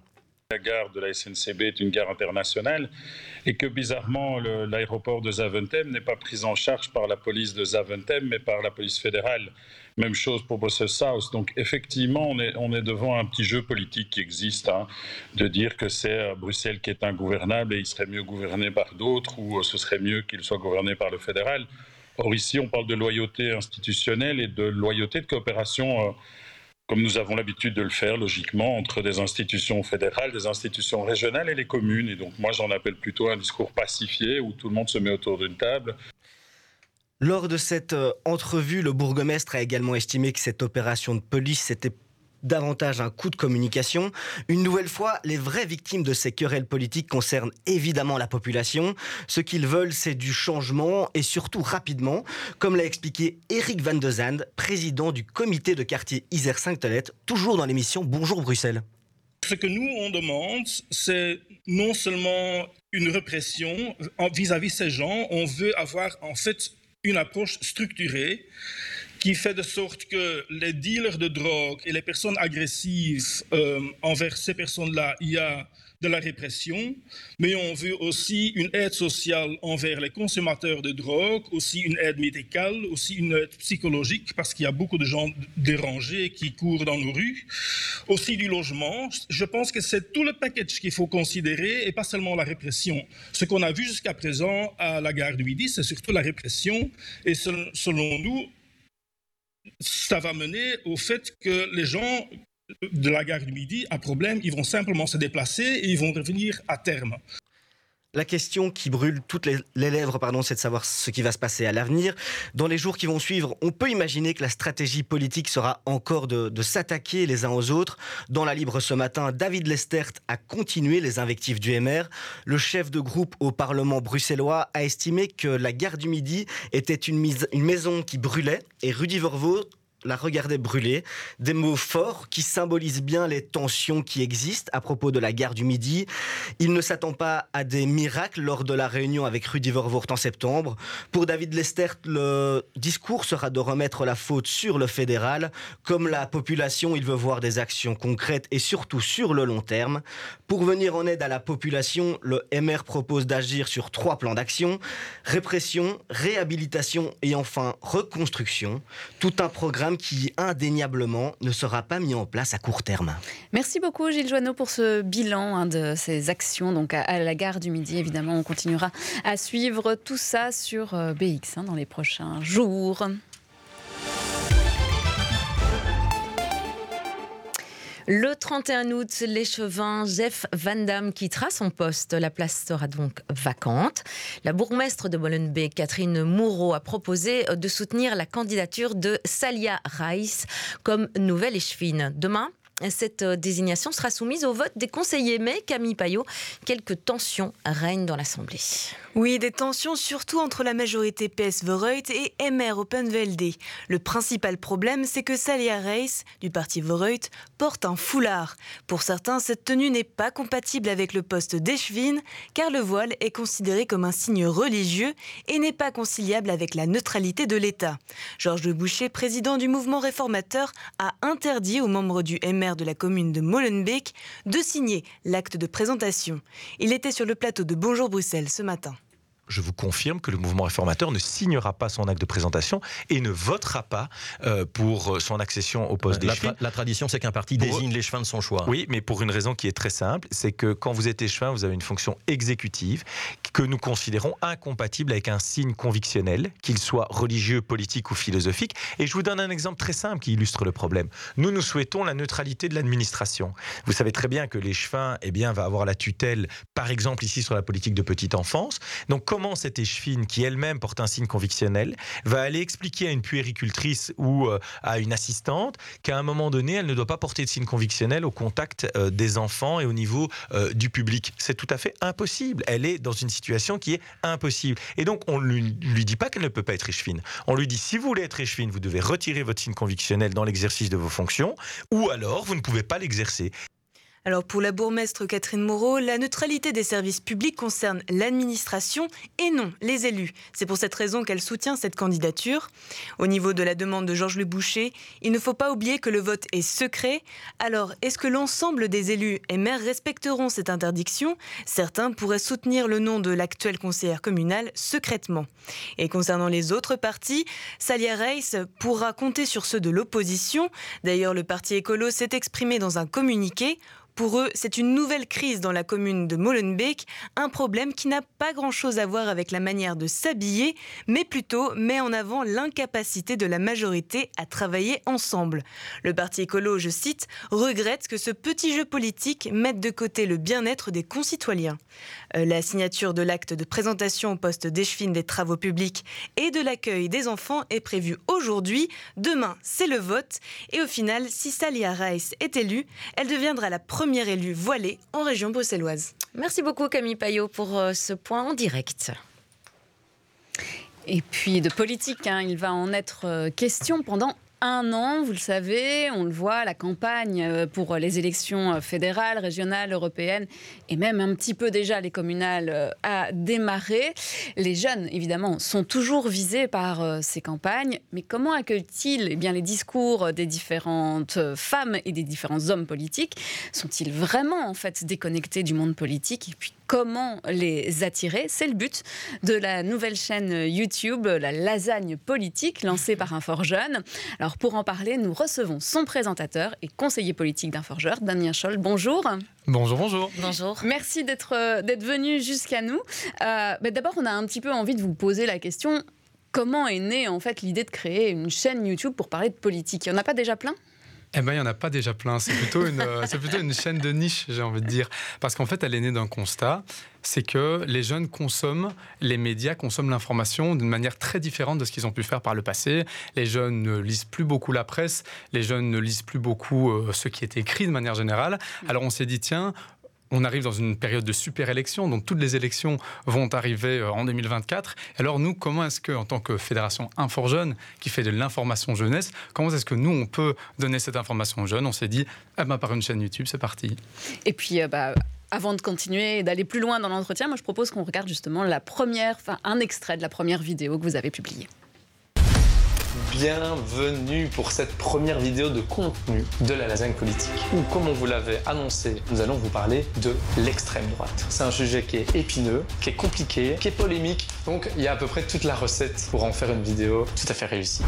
La gare de la SNCB est une gare internationale et que bizarrement l'aéroport de Zaventem n'est pas pris en charge par la police de Zaventem mais par la police fédérale. Même chose pour Brussels South. Donc effectivement on est, on est devant un petit jeu politique qui existe hein, de dire que c'est euh, Bruxelles qui est ingouvernable et il serait mieux gouverné par d'autres ou euh, ce serait mieux qu'il soit gouverné par le fédéral. Or ici on parle de loyauté institutionnelle et de loyauté de coopération. euh, comme nous avons l'habitude de le faire logiquement entre des institutions fédérales, des institutions régionales et les communes. Et donc moi j'en appelle plutôt un discours pacifié où tout le monde se met autour d'une table. Lors de cette euh, entrevue, le bourgmestre a également estimé que cette opération de police c'était davantage un coup de communication. Une nouvelle fois, les vraies victimes de ces querelles politiques concernent évidemment la population. Ce qu'ils veulent, c'est du changement et surtout rapidement, comme l'a expliqué Eric Van de Zand, président du comité de quartier Isère 5 Toilette, toujours dans l'émission Bonjour Bruxelles. Ce que nous, on demande, c'est non seulement une répression vis-à-vis ces gens, on veut avoir en fait une approche structurée qui fait de sorte que les dealers de drogue et les personnes agressives euh, envers ces personnes-là, il y a de la répression, mais on veut aussi une aide sociale envers les consommateurs de drogue, aussi une aide médicale, aussi une aide psychologique, parce qu'il y a beaucoup de gens dérangés qui courent dans nos rues, aussi du logement. Je pense que c'est tout le package qu'il faut considérer et pas seulement la répression. Ce qu'on a vu jusqu'à présent à la gare du Midi, c'est surtout la répression, et sel- selon nous, ça va mener au fait que les gens de la gare du Midi, un problème, ils vont simplement se déplacer et ils vont revenir à terme. La question qui brûle toutes les, lèvres, pardon, c'est de savoir ce qui va se passer à l'avenir. Dans les jours qui vont suivre, on peut imaginer que la stratégie politique sera encore de, s'attaquer les uns aux autres. Dans la Libre ce matin, David Lestert a continué les invectives du MR. Le chef de groupe au Parlement bruxellois a estimé que la gare du Midi était une maison qui brûlait et Rudy Vervaux la regardait brûler. Des mots forts qui symbolisent bien les tensions qui existent à propos de la gare du Midi. Il ne s'attend pas à des miracles lors de la réunion avec Rudy Vervoort en septembre. Pour David Lestert, le discours sera de remettre la faute sur le fédéral. Comme la population, il veut voir des actions concrètes et surtout sur le long terme. Pour venir en aide à la population, le MR propose d'agir sur trois plans d'action. Répression, réhabilitation et enfin reconstruction. Tout un programme qui indéniablement ne sera pas mis en place à court terme. Merci beaucoup Gilles Joanneau pour ce bilan hein, de ces actions donc à, la gare du Midi. Évidemment, on continuera à suivre tout ça sur euh, BX hein, dans les prochains jours. Le 31 août, l'échevin Jeff Van Damme quittera son poste. La place sera donc vacante. La bourgmestre de Molenbeek, Catherine Moureau, a proposé de soutenir la candidature de Salia Rice comme nouvelle échevine. Demain, cette désignation sera soumise au vote des conseillers. Mais Camille Payot, quelques tensions règnent dans l'Assemblée. Oui, des tensions surtout entre la majorité PS Voreut et MR VLD. Le principal problème, c'est que Salia Reis, du parti Voreut, porte un foulard. Pour certains, cette tenue n'est pas compatible avec le poste d'échevine, car le voile est considéré comme un signe religieux et n'est pas conciliable avec la neutralité de l'État. Georges de Boucher, président du mouvement réformateur, a interdit aux membres du MR de la commune de Molenbeek de signer l'acte de présentation. Il était sur le plateau de Bonjour Bruxelles ce matin je vous confirme que le mouvement réformateur ne signera pas son acte de présentation et ne votera pas euh, pour son accession au poste la, d'échevin. la tradition, c'est qu'un parti désigne l'échevin de son choix. Oui, mais pour une raison qui est très simple, c'est que quand vous êtes échevin, vous avez une fonction exécutive que nous considérons incompatible avec un signe convictionnel, qu'il soit religieux, politique ou philosophique. Et je vous donne un exemple très simple qui illustre le problème. Nous, nous souhaitons la neutralité de l'administration. Vous savez très bien que l'échevin eh bien, va avoir la tutelle, par exemple ici sur la politique de petite enfance. Donc, comment cette échevine, qui elle-même porte un signe convictionnel, va aller expliquer à une puéricultrice ou euh, à une assistante qu'à un moment donné, elle ne doit pas porter de signe convictionnel au contact euh, des enfants et au niveau euh, du public. C'est tout à fait impossible. Elle est dans une situation qui est impossible. Et donc, on ne lui, lui dit pas qu'elle ne peut pas être échevine. On lui dit, si vous voulez être échevine, vous devez retirer votre signe convictionnel dans l'exercice de vos fonctions, ou alors vous ne pouvez pas l'exercer. Alors pour la bourgmestre Catherine Moreau, la neutralité des services publics concerne l'administration et non les élus. C'est pour cette raison qu'elle soutient cette candidature. Au niveau de la demande de Georges Le Boucher, il ne faut pas oublier que le vote est secret. Alors est-ce que l'ensemble des élus et maires respecteront cette interdiction? Certains pourraient soutenir le nom de l'actuelle conseillère communale secrètement. Et concernant les autres partis, Salia Reis pourra compter sur ceux de l'opposition. D'ailleurs, le parti écolo s'est exprimé dans un communiqué pour eux, c'est une nouvelle crise dans la commune de Molenbeek, un problème qui n'a pas grand-chose à voir avec la manière de s'habiller, mais plutôt met en avant l'incapacité de la majorité à travailler ensemble. Le parti écolo, je cite, regrette que ce petit jeu politique mette de côté le bien-être des concitoyens. Euh, la signature de l'acte de présentation au poste d'échevine des travaux publics et de l'accueil des enfants est prévue aujourd'hui. Demain, c'est le vote. Et au final, si Salia Rice est élue, elle deviendra la première première élue voilée en région bruxelloise. Merci beaucoup Camille Payot pour euh, ce point en direct. Et puis de politique, hein, il va en être euh, question pendant un an, vous le savez, on le voit, la campagne euh, pour les élections euh, fédérales, régionales, européennes et même un petit peu déjà les communales euh, a démarré. Les jeunes, évidemment, sont toujours visés par ces campagnes, mais comment accueillent-ils eh bien, les discours des différentes femmes et des différents hommes politiques? Sont-ils vraiment en fait déconnectés du monde politique? Et comment les attirer C'est le but de la nouvelle chaîne YouTube, la lasagne politique, lancée par un fort jeune. Alors pour en parler, nous recevons son présentateur et conseiller politique d'un forgeur, Damien Scholl. Bonjour. Bonjour, bonjour. Bonjour. Merci d'être euh, d'être venu jusqu'à nous. Euh, d'abord, on a un petit peu envie de vous poser la question comment est née en fait l'idée de créer une chaîne YouTube pour parler de politique? Il n'y en a pas déjà plein? Eh bien, il n'y en a pas déjà plein. C'est plutôt, une, euh, c'est plutôt une chaîne de niche, j'ai envie de dire. Parce qu'en fait, elle est née d'un constat c'est que les jeunes consomment, les médias consomment l'information d'une manière très différente de ce qu'ils ont pu faire par le passé. Les jeunes ne lisent plus beaucoup la presse, les jeunes ne lisent plus beaucoup euh, ce qui est écrit de manière générale. Alors on s'est dit, tiens, on arrive dans une période de super élection, donc toutes les élections vont arriver euh, en 2024. Alors nous, comment est-ce que, en tant que fédération Infor-Jeunes, qui fait de l'information jeunesse, comment est-ce que nous, on peut donner cette information aux jeunes? On s'est dit, eh ben, par une chaîne YouTube, c'est parti. Et puis, euh, bah, avant de continuer et d'aller plus loin dans l'entretien, moi je propose qu'on regarde justement la première, enfin un extrait de la première vidéo que vous avez publiée. Bienvenue pour cette première vidéo de contenu de la lasagne politique. Ou comme on vous l'avait annoncé, nous allons vous parler de l'extrême droite. C'est un sujet qui est épineux, qui est compliqué, qui est polémique. Donc il y a à peu près toute la recette pour en faire une vidéo tout à fait réussie.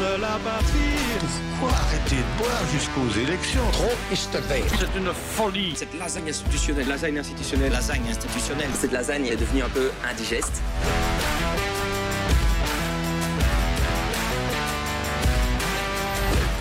de la patrie. Pourquoi arrêter de boire jusqu'aux élections Trop C'est une folie. Cette lasagne institutionnelle, lasagne institutionnelle, lasagne institutionnelle. Cette lasagne est devenue un peu indigeste.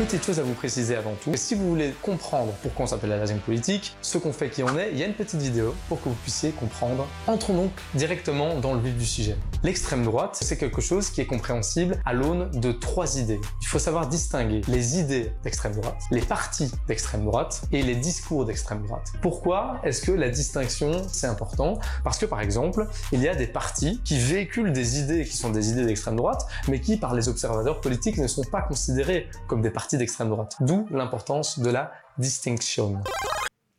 Petite chose à vous préciser avant tout, si vous voulez comprendre pourquoi on s'appelle la lasagne politique, ce qu'on fait, qui on est, il y a une petite vidéo pour que vous puissiez comprendre. Entrons donc directement dans le vif du sujet. L'extrême droite, c'est quelque chose qui est compréhensible à l'aune de trois idées. Il faut savoir distinguer les idées d'extrême droite, les partis d'extrême droite et les discours d'extrême droite. Pourquoi est-ce que la distinction c'est important? Parce que par exemple, il y a des partis qui véhiculent des idées qui sont des idées d'extrême droite, mais qui par les observateurs politiques ne sont pas considérés comme des partis d'extrême droite. D'où l'importance de la distinction.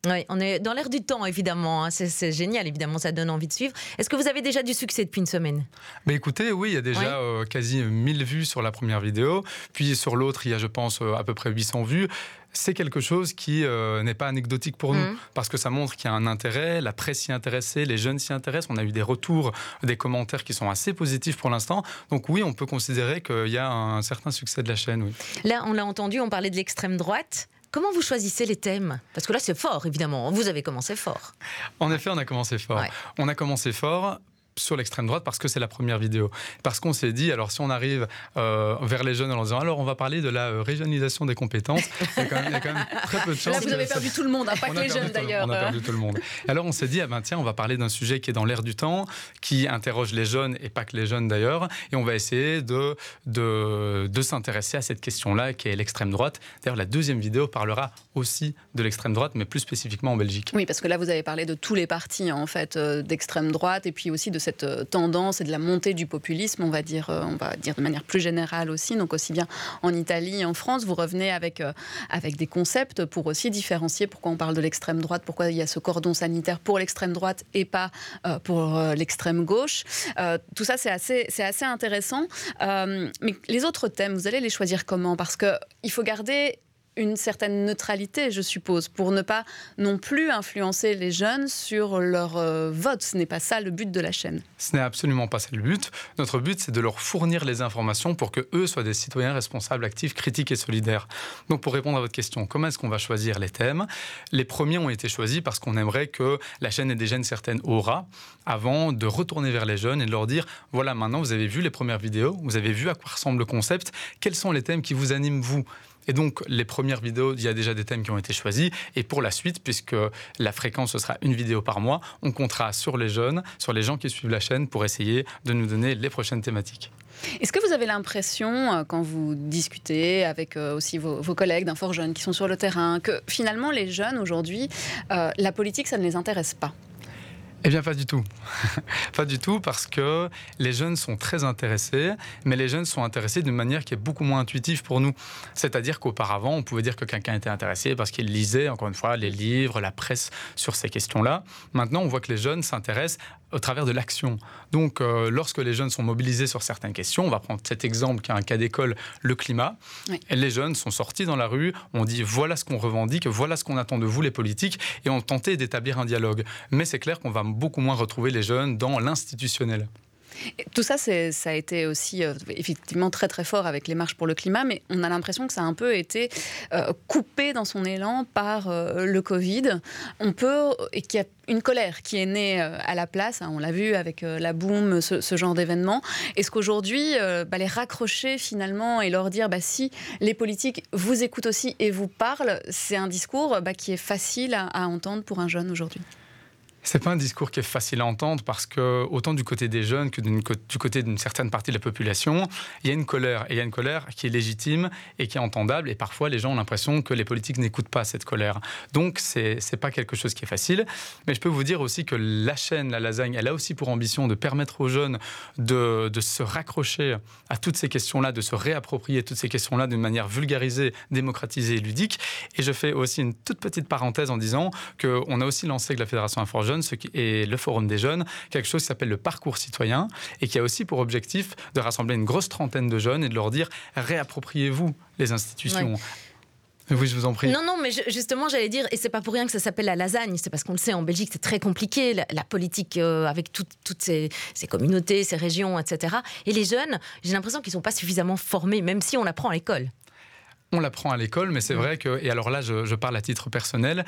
Oui, on est dans l'air du temps, évidemment. Hein. C'est génial, évidemment, ça donne envie de suivre. Est-ce que vous avez déjà du succès depuis une semaine? Bah Écoutez, oui, il y a déjà euh, quasi 1000 vues sur la première vidéo. Puis sur l'autre, il y a, je pense, euh, à peu près 800 vues c'est quelque chose qui euh, n'est pas anecdotique pour nous, mmh. parce que ça montre qu'il y a un intérêt, la presse s'y intéressait, les jeunes s'y intéressent, on a eu des retours, des commentaires qui sont assez positifs pour l'instant. Donc oui, on peut considérer qu'il y a un certain succès de la chaîne. Oui. Là, on l'a entendu, on parlait de l'extrême droite. Comment vous choisissez les thèmes? Parce que là, c'est fort, évidemment. Vous avez commencé fort. En effet, on a commencé fort. On a commencé fort sur l'extrême droite parce que c'est la première vidéo. Parce qu'on s'est dit, alors si on arrive euh, vers les jeunes en leur disant, alors on va parler de la euh, régionalisation des compétences, il y, a quand même, très peu de chances. Là, vous avez perdu tout le monde, hein, pas que les jeunes d'ailleurs. On a perdu tout le monde. Alors on s'est dit, ah ben tiens, on va parler d'un sujet qui est dans l'air du temps, qui interroge les jeunes et pas que les jeunes d'ailleurs, et on va essayer de, de, de s'intéresser à cette question-là qui est l'extrême droite. D'ailleurs, la deuxième vidéo parlera aussi de l'extrême droite, mais plus spécifiquement en Belgique. Oui, parce que là, vous avez parlé de tous les partis en fait euh, d'extrême droite et puis aussi de cette euh, tendance et de la montée du populisme, on va dire, euh, on va dire de manière plus générale aussi. Donc aussi bien en Italie, en France, vous revenez avec euh, avec des concepts pour aussi différencier pourquoi on parle de l'extrême droite, pourquoi il y a ce cordon sanitaire pour l'extrême droite et pas pour l'extrême gauche. tout ça, c'est assez c'est assez intéressant. mais les autres thèmes, vous allez les choisir comment? Parce que il faut garder une certaine neutralité, je suppose, pour ne pas non plus influencer les jeunes sur leur euh, vote. Ce n'est pas ça le but de la chaîne. Ce n'est absolument pas ça le but. Notre but, c'est de leur fournir les informations pour que eux soient des citoyens responsables, actifs, critiques et solidaires. Donc, pour répondre à votre question, comment est-ce qu'on va choisir les thèmes? Les premiers ont été choisis parce qu'on aimerait que la chaîne ait déjà une certaine aura avant de retourner vers les jeunes et de leur dire voilà, maintenant vous avez vu les premières vidéos, vous avez vu à quoi ressemble le concept, quels sont les thèmes qui vous animent vous? Et donc, les premières vidéos, il y a déjà des thèmes qui ont été choisis. Et pour la suite, puisque la fréquence, ce sera une vidéo par mois, on comptera sur les jeunes, sur les gens qui suivent la chaîne pour essayer de nous donner les prochaines thématiques. Est-ce que vous avez l'impression, euh, quand vous discutez avec euh, aussi vos, collègues d'un fort jeune qui sont sur le terrain, que finalement les jeunes aujourd'hui, euh, la politique, ça ne les intéresse pas? Eh bien, pas du tout. pas du tout, parce que les jeunes sont très intéressés, mais les jeunes sont intéressés d'une manière qui est beaucoup moins intuitive pour nous. C'est-à-dire qu'auparavant, on pouvait dire que quelqu'un était intéressé parce qu'il lisait, encore une fois, les livres, la presse sur ces questions-là. Maintenant, on voit que les jeunes s'intéressent au travers de l'action. Donc, euh, lorsque les jeunes sont mobilisés sur certaines questions, on va prendre cet exemple qui est un cas d'école, le climat. Et les jeunes sont sortis dans la rue, on dit voilà ce qu'on revendique, voilà ce qu'on attend de vous les politiques, et on tentait d'établir un dialogue. Mais c'est clair qu'on va beaucoup moins retrouver les jeunes dans l'institutionnel. Tout ça, ça a été aussi euh, effectivement très très fort avec les marches pour le climat, mais on a l'impression que ça a un peu été euh, coupé dans son élan par euh, le Covid. On peut, et qu'il y a une colère qui est née à la place, hein, on l'a vu avec la boom, ce, genre d'événement. Est-ce qu'aujourd'hui, bah, les raccrocher finalement et leur dire, bah, si les politiques vous écoutent aussi et vous parlent, c'est un discours bah, qui est facile à entendre pour un jeune aujourd'hui? C'est pas un discours qui est facile à entendre parce que, autant du côté des jeunes que du côté d'une certaine partie de la population, il y a une colère. Et il y a une colère qui est légitime et qui est entendable. Et parfois, les gens ont l'impression que les politiques n'écoutent pas cette colère. Donc, c'est pas quelque chose qui est facile. Mais je peux vous dire aussi que la chaîne, la lasagne, elle a aussi pour ambition de permettre aux jeunes de, de se raccrocher à toutes ces questions-là, de se réapproprier toutes ces questions-là d'une manière vulgarisée, démocratisée et ludique. Et je fais aussi une toute petite parenthèse en disant qu'on a aussi lancé avec la Fédération Infor ce qui est le Forum des jeunes, quelque chose qui s'appelle le parcours citoyen et qui a aussi pour objectif de rassembler une grosse trentaine de jeunes et de leur dire réappropriez-vous les institutions. Oui, je vous en prie. Non, non, mais justement, j'allais dire, et c'est pas pour rien que ça s'appelle la lasagne, c'est parce qu'on le sait, en Belgique, c'est très compliqué, la, politique euh, avec toutes ces, communautés, ces régions, etc. Et les jeunes, j'ai l'impression qu'ils sont pas suffisamment formés, même si on l'apprend à l'école. On l'apprend à l'école, mais c'est vrai que, et alors là, je, je parle à titre personnel,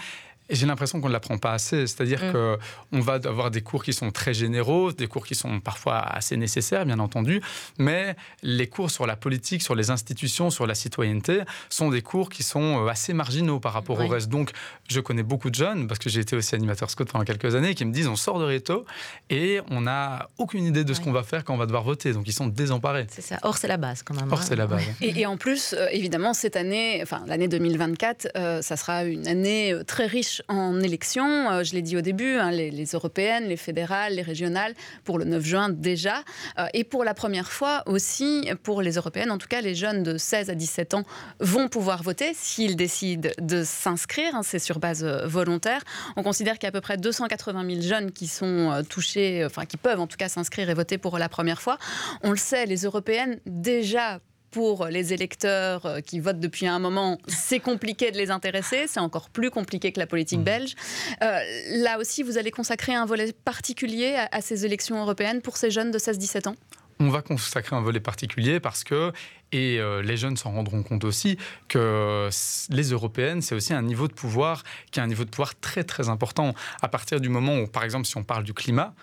et j'ai l'impression qu'on ne l'apprend pas assez. C'est-à-dire mm. qu'on va avoir des cours qui sont très généraux, des cours qui sont parfois assez nécessaires, bien entendu, mais les cours sur la politique, sur les institutions, sur la citoyenneté sont des cours qui sont euh, assez marginaux par rapport au reste. Donc, je connais beaucoup de jeunes, parce que j'ai été aussi animateur Scott pendant quelques années, qui me disent on sort de Réto et on n'a aucune idée de ce qu'on va faire quand on va devoir voter. Donc, ils sont désemparés. C'est ça. Or, c'est la base quand même. Or, c'est la base. Et, en plus, euh, évidemment, cette année, enfin, l'année 2024, euh, ça sera une année très riche en élection, euh, je l'ai dit au début, hein, les, européennes, les fédérales, les régionales, pour le 9 juin déjà. Euh, et pour la première fois aussi, pour les européennes, en tout cas, les jeunes de 16 à 17 ans vont pouvoir voter s'ils décident de s'inscrire. Hein, c'est sur base euh, volontaire. On considère qu'il y a à peu près 280 000 jeunes qui sont touchés, enfin qui peuvent en tout cas s'inscrire et voter pour la première fois. On le sait, les européennes déjà pour les électeurs euh, qui votent depuis un moment, c'est compliqué de les intéresser. C'est encore plus compliqué que la politique mmh. belge. Euh, là aussi, vous allez consacrer un volet particulier à, ces élections européennes pour ces jeunes de 16-17 ans? On va consacrer un volet particulier parce que, et euh, les jeunes s'en rendront compte aussi, que les européennes, c'est aussi un niveau de pouvoir qui est un niveau de pouvoir très très important. À partir du moment où, par exemple, si on parle du climat,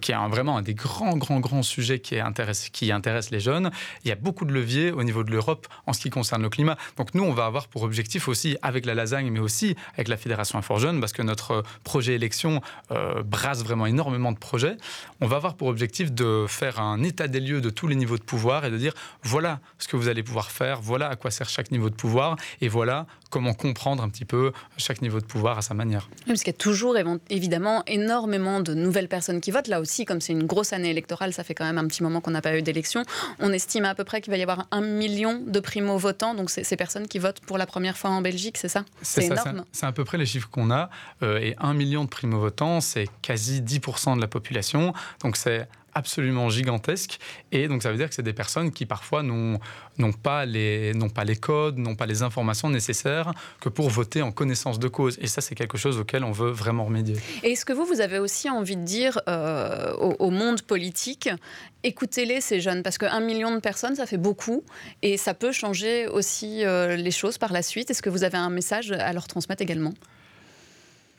qui est vraiment un des grands, grands, grands sujets qui intéresse, qui intéresse les jeunes. Il y a beaucoup de leviers au niveau de l'Europe en ce qui concerne le climat. Donc nous, on va avoir pour objectif aussi, avec la lasagne, mais aussi avec la Fédération Infor Jeunes, parce que notre projet élection euh, brasse vraiment énormément de projets, on va avoir pour objectif de faire un état des lieux de tous les niveaux de pouvoir et de dire voilà ce que vous allez pouvoir faire, voilà à quoi sert chaque niveau de pouvoir, et voilà comment comprendre un petit peu chaque niveau de pouvoir à sa manière. Oui, parce qu'il y a toujours évidemment énormément de nouvelles personnes qui votent là aussi, comme c'est une grosse année électorale, ça fait quand même un petit moment qu'on n'a pas eu d'élection. On estime à peu près qu'il va y avoir un million de primo-votants, donc c'est ces personnes qui votent pour la première fois en Belgique, c'est ça? C'est énorme. C'est à peu près les chiffres qu'on a. Euh, et un million de primo-votants, c'est quasi 10% de la population. Donc c'est absolument gigantesque. Et donc, ça veut dire que c'est des personnes qui, parfois, n'ont pas, les, pas les codes, n'ont pas les informations nécessaires que pour voter en connaissance de cause. Et ça, c'est quelque chose auquel on veut vraiment remédier. Et est-ce que vous, vous avez aussi envie de dire euh, au, monde politique, écoutez-les, ces jeunes, parce qu'un million de personnes, ça fait beaucoup, et ça peut changer aussi euh, les choses par la suite. Est-ce que vous avez un message à leur transmettre également?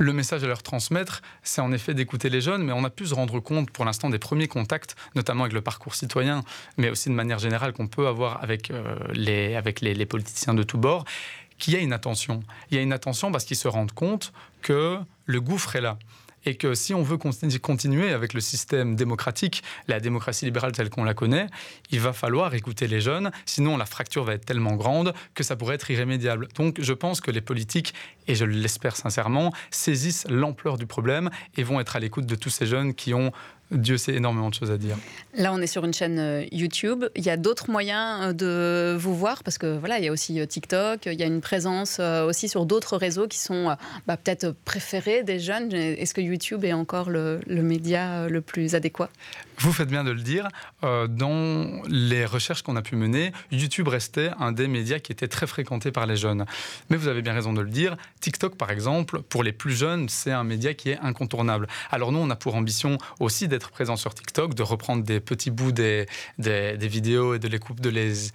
Le message à leur transmettre, c'est en effet d'écouter les jeunes, mais on a pu se rendre compte pour l'instant des premiers contacts, notamment avec le parcours citoyen, mais aussi de manière générale qu'on peut avoir avec, euh, les, les, politiciens de tous bords, qu'il y a une attention. Il y a une attention parce qu'ils se rendent compte que le gouffre est là et que si on veut continuer avec le système démocratique, la démocratie libérale telle qu'on la connaît, il va falloir écouter les jeunes, sinon la fracture va être tellement grande que ça pourrait être irrémédiable. Donc je pense que les politiques, et je l'espère sincèrement, saisissent l'ampleur du problème et vont être à l'écoute de tous ces jeunes qui ont Dieu sait énormément de choses à dire. Là, on est sur une chaîne euh, YouTube. Il y a d'autres moyens euh, de vous voir parce que voilà, il y a aussi euh, TikTok. Il y a une présence aussi sur d'autres réseaux qui sont bah, peut-être préférés des jeunes. Est-ce que YouTube est encore le, média le plus adéquat? Vous faites bien de le dire. dans les recherches qu'on a pu mener, YouTube restait un des médias qui était très fréquenté par les jeunes. Mais vous avez bien raison de le dire. TikTok, par exemple, pour les plus jeunes, c'est un média qui est incontournable. Alors nous, on a pour ambition aussi d'être présent sur TikTok, de reprendre des petits bouts des, des, des vidéos et de les couper, de les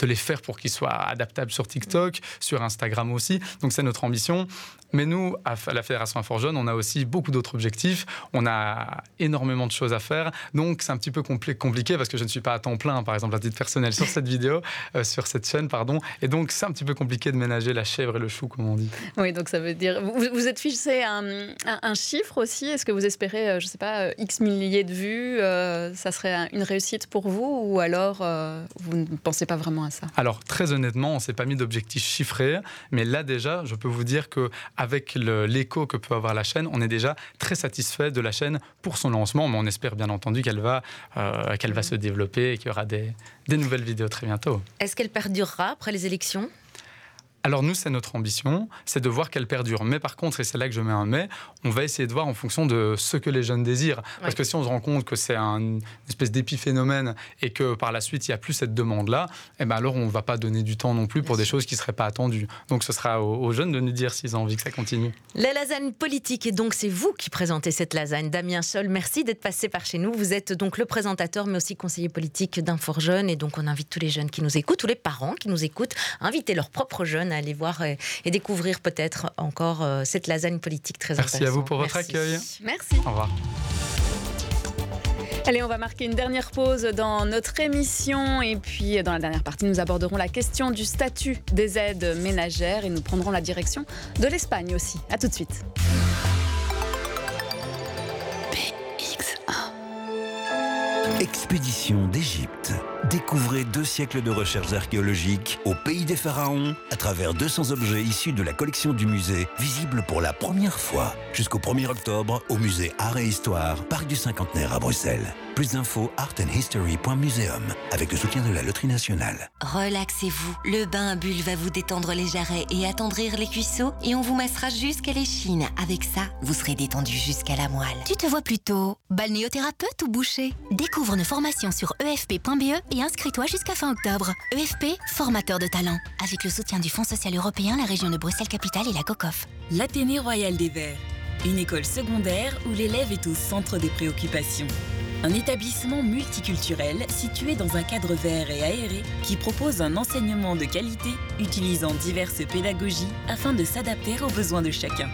de les faire pour qu'ils soient adaptables sur TikTok, sur Instagram aussi. Donc c'est notre ambition. Mais nous, à la Fédération Infort Jeune, on a aussi beaucoup d'autres objectifs. On a énormément de choses à faire. Donc, c'est un petit peu compliqué parce que je ne suis pas à temps plein, par exemple, à titre personnel, sur cette vidéo, euh, sur cette chaîne, pardon. Et donc, c'est un petit peu compliqué de ménager la chèvre et le chou, comme on dit. Oui, donc ça veut dire. Vous, êtes fixé un, un, chiffre aussi? Est-ce que vous espérez, euh, je ne sais pas, euh, X milliers de vues Ça serait une réussite pour vous? Ou alors, vous ne pensez pas vraiment à ça Alors, très honnêtement, on ne s'est pas mis d'objectif chiffré. Mais là, déjà, je peux vous dire que avec l'écho que peut avoir la chaîne, on est déjà très satisfait de la chaîne pour son lancement, mais on espère bien entendu qu'elle va, euh, qu'elle va se développer et qu'il y aura des, des nouvelles vidéos très bientôt. Est-ce qu'elle perdurera après les élections? Alors nous, c'est notre ambition, c'est de voir qu'elle perdure. Mais par contre, et c'est là que je mets un mais, on va essayer de voir en fonction de ce que les jeunes désirent. Parce que si on se rend compte que c'est un, une espèce d'épiphénomène et que par la suite, il n'y a plus cette demande-là, eh ben alors on ne va pas donner du temps non plus pour des choses qui ne seraient pas attendues. Donc ce sera aux, jeunes de nous dire s'ils ont envie que ça continue. La lasagne politique, et donc c'est vous qui présentez cette lasagne. Damien Sol, merci d'être passé par chez nous. Vous êtes donc le présentateur, mais aussi conseiller politique d'Infor Jeunes. Et donc on invite tous les jeunes qui nous écoutent, tous les parents qui nous écoutent, à inviter leurs propres jeunes à aller voir et, découvrir peut-être encore euh, cette lasagne politique très intéressante. Merci à vous pour votre accueil. Merci. Au revoir. Allez, on va marquer une dernière pause dans notre émission et puis dans la dernière partie, nous aborderons la question du statut des aides ménagères et nous prendrons la direction de l'Espagne aussi. À tout de suite. Expédition d'Égypte. Découvrez deux siècles de recherches archéologiques au pays des pharaons à travers 200 objets issus de la collection du musée, visibles pour la première fois jusqu'au 1er octobre au musée Art et Histoire, Parc du Cinquantenaire à Bruxelles. Plus d'infos artandhistory.museum avec le soutien de la Loterie Nationale. Relaxez-vous. Le bain à bulles va vous détendre les jarrets et attendrir les cuisseaux et on vous massera jusqu'à l'échine. Avec ça, vous serez détendu jusqu'à la moelle. Tu te vois plutôt balnéothérapeute ou boucher? Découvre nos formations sur efp.be et inscris-toi jusqu'à fin octobre. EFP, formateur de talent. Avec le soutien du Fonds social européen, la région de Bruxelles-Capitale et la COCOF. L'Athénée Royal des Verts. Une école secondaire où l'élève est au centre des préoccupations. Un établissement multiculturel situé dans un cadre vert et aéré qui propose un enseignement de qualité utilisant diverses pédagogies afin de s'adapter aux besoins de chacun.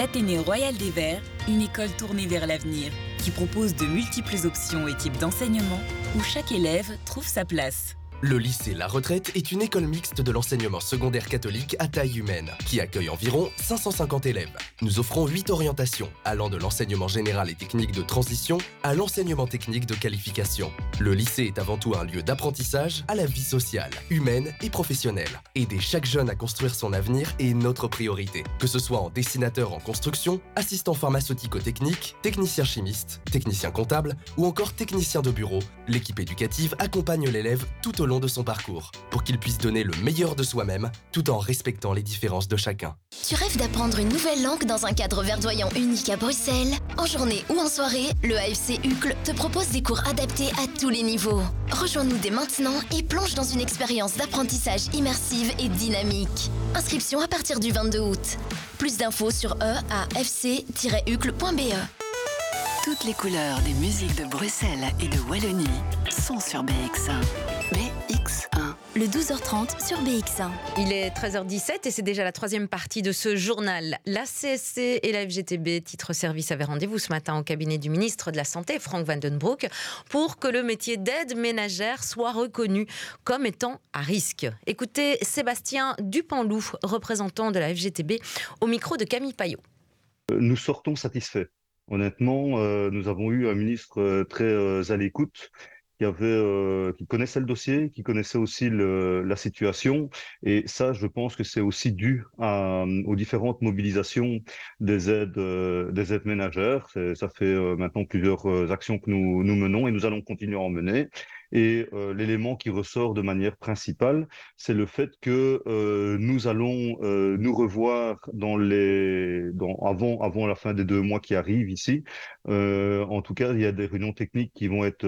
L'Athénée Royal des Verts, une école tournée vers l'avenir, qui propose de multiples options et types d'enseignement où chaque élève trouve sa place. Le lycée La Retraite est une école mixte de l'enseignement secondaire catholique à taille humaine, qui accueille environ 550 élèves. Nous offrons 8 orientations, allant de l'enseignement général et technique de transition à l'enseignement technique de qualification. Le lycée est avant tout un lieu d'apprentissage à la vie sociale, humaine et professionnelle. Aider chaque jeune à construire son avenir est notre priorité, que ce soit en dessinateur en construction, assistant pharmaceutico-technique, technicien chimiste, technicien comptable ou encore technicien de bureau. L'équipe éducative accompagne l'élève tout au long de son parcours, pour qu'il puisse donner le meilleur de soi-même, tout en respectant les différences de chacun. Tu rêves d'apprendre une nouvelle langue dans un cadre verdoyant unique à Bruxelles? En journée ou en soirée, le AFC UCLE te propose des cours adaptés à tous les niveaux. Rejoins-nous dès maintenant et plonge dans une expérience d'apprentissage immersive et dynamique. Inscription à partir du 22 août. Plus d'infos sur eafc-ucle.be. Toutes les couleurs des musiques de Bruxelles et de Wallonie sont sur BX1. BX1. Le 12h30 sur BX1. Il est 13h17 et c'est déjà la troisième partie de ce journal. La CSC et la FGTB, titre service, avaient rendez-vous ce matin au cabinet du ministre de la Santé, Frank Vandenbroek, pour que le métier d'aide ménagère soit reconnu comme étant à risque. Écoutez Sébastien Dupanloup, représentant de la FGTB, au micro de Camille Payot. Nous sortons satisfaits. Honnêtement, euh, nous avons eu un ministre euh, très euh, à l'écoute qui avait, qui connaissait le dossier, qui connaissait aussi la situation. Et ça, je pense que c'est aussi dû aux différentes mobilisations des aides, des aides ménagères. Ça fait maintenant plusieurs actions que nous, menons et nous allons continuer à en mener. Et euh, l'élément qui ressort de manière principale, c'est le fait que euh, nous allons euh, nous revoir dans les, avant, avant la fin des deux mois qui arrivent ici. en tout cas, il y a des réunions techniques qui vont être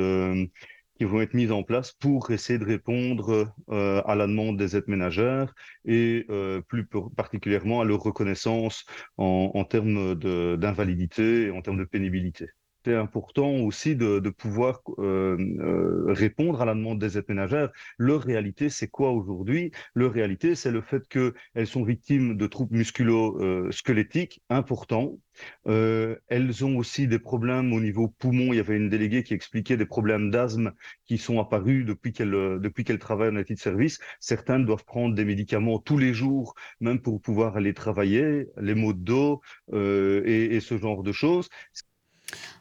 qui vont être mises en place pour essayer de répondre à la demande des aides ménagères et plus particulièrement à leur reconnaissance en, en termes d'invalidité et en termes de pénibilité c'est important aussi de, pouvoir euh, euh, répondre à la demande des aides ménagères. Leur réalité, c'est quoi aujourd'hui? Leur réalité, c'est le fait qu'elles sont victimes de troubles musculo-squelettiques importants. Euh, elles ont aussi des problèmes au niveau poumon. Il y avait une déléguée qui expliquait des problèmes d'asthme qui sont apparus depuis qu'elles depuis qu'elles travaillent en état de service. Certaines doivent prendre des médicaments tous les jours, même pour pouvoir aller travailler, les maux de dos et ce genre de choses.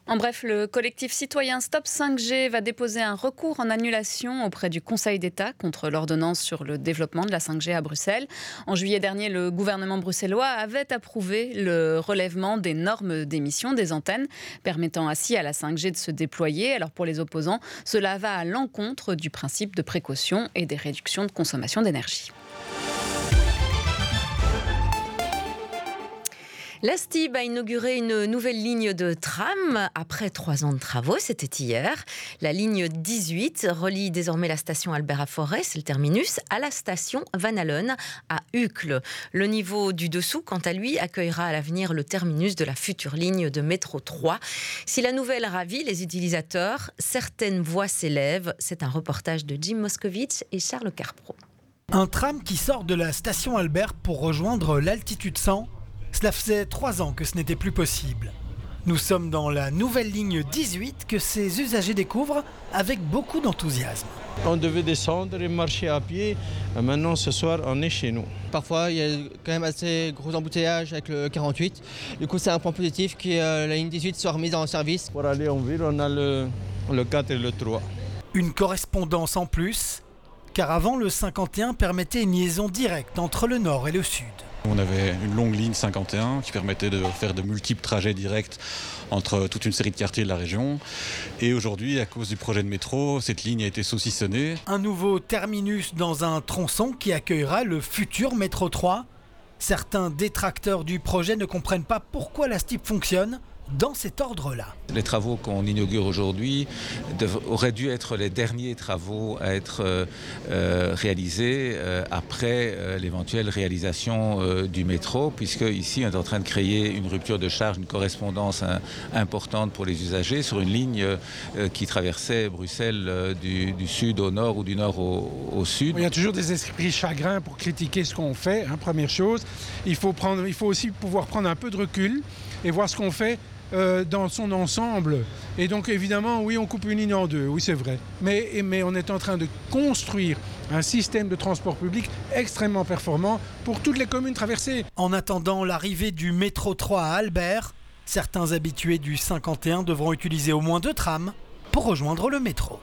En bref, le collectif citoyen Stop 5G va déposer un recours en annulation auprès du Conseil d'État contre l'ordonnance sur le développement de la 5G à Bruxelles. En juillet dernier, le gouvernement bruxellois avait approuvé le relèvement des normes d'émission des antennes, permettant ainsi à la 5G de se déployer. Alors pour les opposants, cela va à l'encontre du principe de précaution et des réductions de consommation d'énergie. La STIB a inauguré une nouvelle ligne de tram après trois ans de travaux. C'était hier. La ligne 18 relie désormais la station Albert Forêt, c'est le terminus, à la station Van Allen à Uccle. Le niveau du dessous, quant à lui, accueillera à l'avenir le terminus de la future ligne de métro 3. Si la nouvelle ravit les utilisateurs, certaines voix s'élèvent. C'est un reportage de Jim Moscovitch et Charles Carpro. Un tram qui sort de la station Albert pour rejoindre l'altitude 100 cela faisait trois ans que ce n'était plus possible. Nous sommes dans la nouvelle ligne 18 que ces usagers découvrent avec beaucoup d'enthousiasme. On devait descendre et marcher à pied. Maintenant, ce soir, on est chez nous. Parfois, il y a quand même assez gros embouteillages avec le 48. Du coup, c'est un point positif que euh, la ligne 18 soit remise en service. Pour aller en ville, on a le, le 4 et le 3. Une correspondance en plus, car avant, le 51 permettait une liaison directe entre le nord et le sud. On avait une longue ligne 51 qui permettait de faire de multiples trajets directs entre toute une série de quartiers de la région. Et aujourd'hui, à cause du projet de métro, cette ligne a été saucissonnée. Un nouveau terminus dans un tronçon qui accueillera le futur métro 3. Certains détracteurs du projet ne comprennent pas pourquoi la STIP fonctionne dans cet ordre-là. Les travaux qu'on inaugure aujourd'hui auraient dû être les derniers travaux à être euh, euh, réalisés euh, après l'éventuelle réalisation du métro, puisque ici on est en train de créer une rupture de charge, une correspondance importante pour les usagers sur une ligne qui traversait Bruxelles du, sud au nord ou du nord au, sud. Il y a toujours des esprits chagrins pour critiquer ce qu'on fait, hein, première chose. Il faut, prendre, il faut aussi pouvoir prendre un peu de recul et voir ce qu'on fait euh, dans son ensemble. Et donc évidemment, oui, on coupe une ligne en deux, oui c'est vrai. Mais, mais on est en train de construire un système de transport public extrêmement performant pour toutes les communes traversées. En attendant l'arrivée du métro 3 à Albert, certains habitués du 51 devront utiliser au moins deux trams pour rejoindre le métro.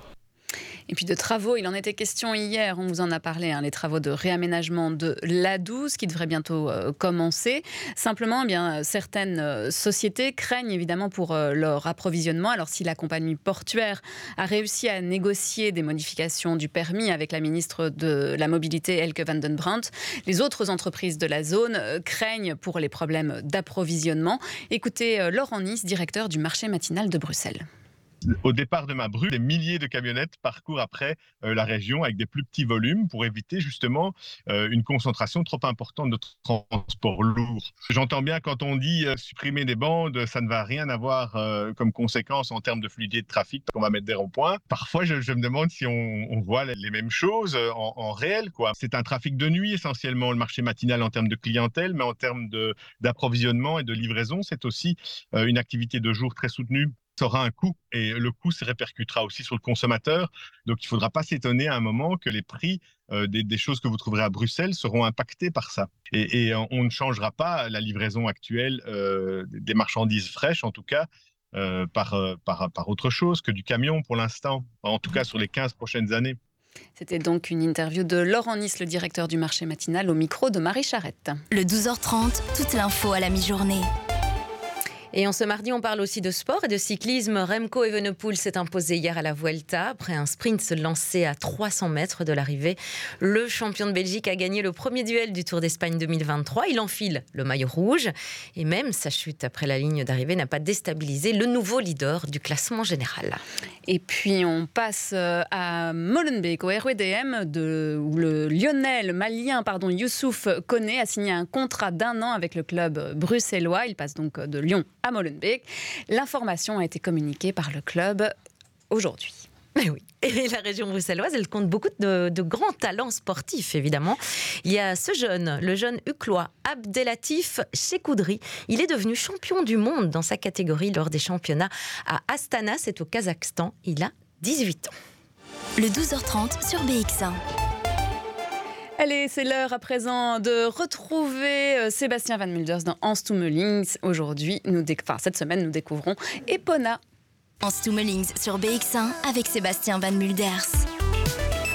Et puis de travaux, il en était question hier, on vous en a parlé, hein, les travaux de réaménagement de l'A12 qui devraient bientôt euh, commencer. Simplement, eh bien, certaines euh, sociétés craignent évidemment pour euh, leur approvisionnement. Alors si la compagnie portuaire a réussi à négocier des modifications du permis avec la ministre de la Mobilité, Elke van den Brandt, les autres entreprises de la zone craignent pour les problèmes d'approvisionnement. Écoutez Laurent Nice, directeur du marché matinal de Bruxelles au départ de ma bru, des milliers de camionnettes parcourent après euh, la région avec des plus petits volumes pour éviter justement euh, une concentration trop importante de transport lourd. J'entends bien quand on dit euh, supprimer des bandes, ça ne va rien avoir comme conséquence en termes de fluidité de trafic, qu'on va mettre des ronds-points. Parfois, je, me demande si on, voit les, mêmes choses en réel. C'est un trafic de nuit essentiellement, le marché matinal en termes de clientèle, mais en termes d'approvisionnement et de livraison, c'est aussi une activité de jour très soutenue ça aura un coût et le coût se répercutera aussi sur le consommateur. Donc il ne faudra pas s'étonner à un moment que les prix euh, des, choses que vous trouverez à Bruxelles seront impactés par ça. Et, on ne changera pas la livraison actuelle euh, des marchandises fraîches, en tout cas, euh, par, par, par autre chose que du camion pour l'instant, en tout cas sur les 15 prochaines années. C'était donc une interview de Laurent Nice, le directeur du marché matinal, au micro de Marie Charrette. Le 12h30, toute l'info à la mi-journée. Et en ce mardi, on parle aussi de sport et de cyclisme. Remco Evenepoel s'est imposé hier à la Vuelta après un sprint lancé à 300 mètres de l'arrivée. Le champion de Belgique a gagné le premier duel du Tour d'Espagne 2023. Il enfile le maillot rouge et même sa chute après la ligne d'arrivée n'a pas déstabilisé le nouveau leader du classement général. Et puis on passe euh, à Molenbeek, au RWDM, de, où le Lionel malien pardon, Youssouf Koné a signé un contrat d'un an avec le club bruxellois. Il passe donc de Lyon à Molenbeek. L'information a été communiquée par le club aujourd'hui. Mais oui. Et la région bruxelloise, elle compte beaucoup de, de, grands talents sportifs, évidemment. Il y a ce jeune, le jeune Uclois Abdelatif Chekoudri. Il est devenu champion du monde dans sa catégorie lors des championnats à Astana, c'est au Kazakhstan. Il a 18 ans. Le 12h30 sur BX1. Allez, c'est l'heure à présent de retrouver euh, Sébastien Van Mulders dans Hans Tummelings. Aujourd'hui, nous enfin, cette semaine, nous découvrons Epona. Hans Tummelings sur BX1 avec Sébastien Van Mulders.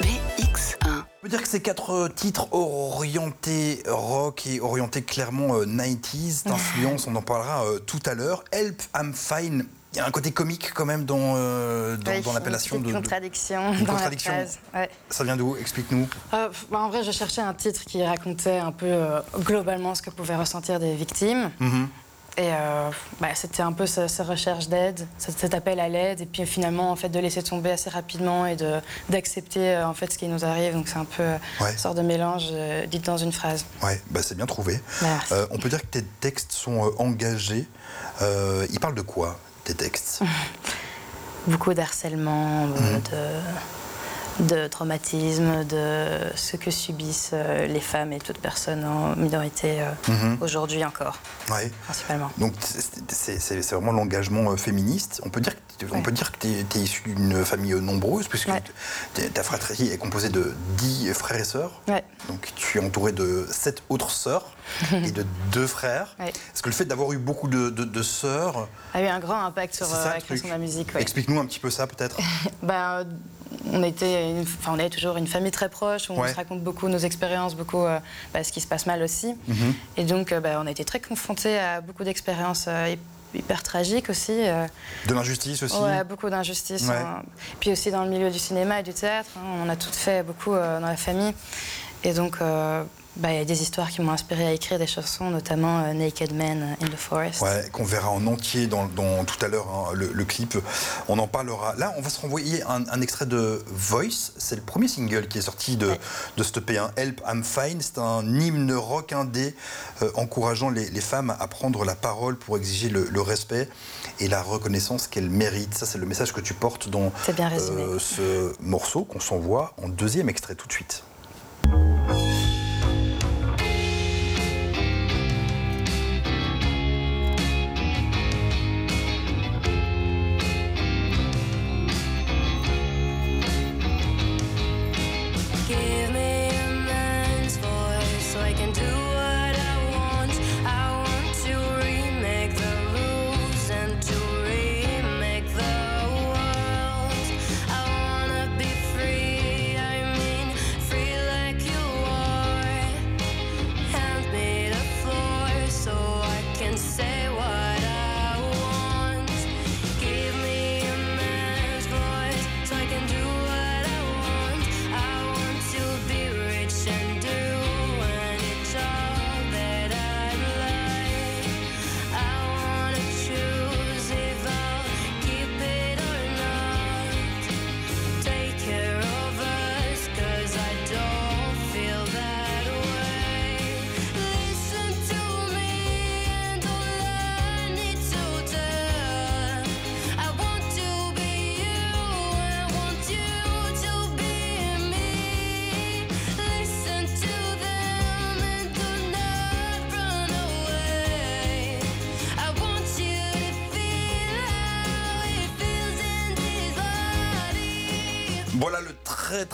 BX1. On peut dire que ces quatre titres orientés rock et orientés clairement 90s d'influence, on en parlera euh, tout à l'heure. Help, I'm Fine, il y a un côté comique quand même dans, euh, dans, oui, dans l'appellation de. Une contradiction une dans contradiction. la phrase. Ouais. Ça vient d'où? Explique-nous. Euh, bah en vrai, je cherchais un titre qui racontait un peu euh, globalement ce que pouvaient ressentir des victimes. Mm -hmm. Et bah, c'était un peu cette recherche d'aide, cet appel à l'aide, et puis finalement en fait de laisser tomber assez rapidement et d'accepter en fait ce qui nous arrive. Donc c'est un peu ouais. une sorte de mélange dit dans une phrase. Ouais, bah, c'est bien trouvé. Merci. on peut dire que tes textes sont engagés. ils parlent de quoi? Tes textes Beaucoup d'harcèlement, mmh. de, de traumatisme, de ce que subissent les femmes et toutes personnes en minorité mmh. aujourd'hui encore, ouais. principalement. Donc c'est vraiment l'engagement féministe. On peut dire que, on ouais. peut dire que tu es, es, issu d'une famille nombreuse, puisque ouais. ta fratrie est composée de 10 frères et sœurs. Ouais. Donc tu es entouré de 7 autres sœurs et de deux frères. Est-ce que le fait d'avoir eu beaucoup de, de, de, sœurs a eu un grand impact sur ça, la création de la musique Explique-nous un petit peu ça peut-être. bah, on était, une, enfin, on est toujours une famille très proche. On se raconte beaucoup nos expériences, beaucoup euh, bah, ce qui se passe mal aussi. Mm -hmm. Et donc, euh, bah, on a été très confrontés à beaucoup d'expériences euh, hyper tragiques aussi. De l'injustice aussi. Ouais, beaucoup d'injustice. Ouais. Hein. Puis aussi dans le milieu du cinéma et du théâtre, hein, on en a toutes fait beaucoup dans la famille. Et donc. Bah, il y a des histoires qui m'ont inspiré à écrire des chansons, notamment euh, Naked Man in the Forest. Ouais, qu'on verra en entier dans, dans tout à l'heure, hein, le, le, clip. On en parlera. Là, on va se renvoyer un, un extrait de Voice. C'est le premier single qui est sorti de, ouais. de ce P1, Help, I'm Fine. C'est un hymne rock indé euh, encourageant les, les, femmes à prendre la parole pour exiger le, le respect et la reconnaissance qu'elles méritent. Ça, c'est le message que tu portes dans bien euh, ce morceau qu'on s'envoie en deuxième extrait tout de suite.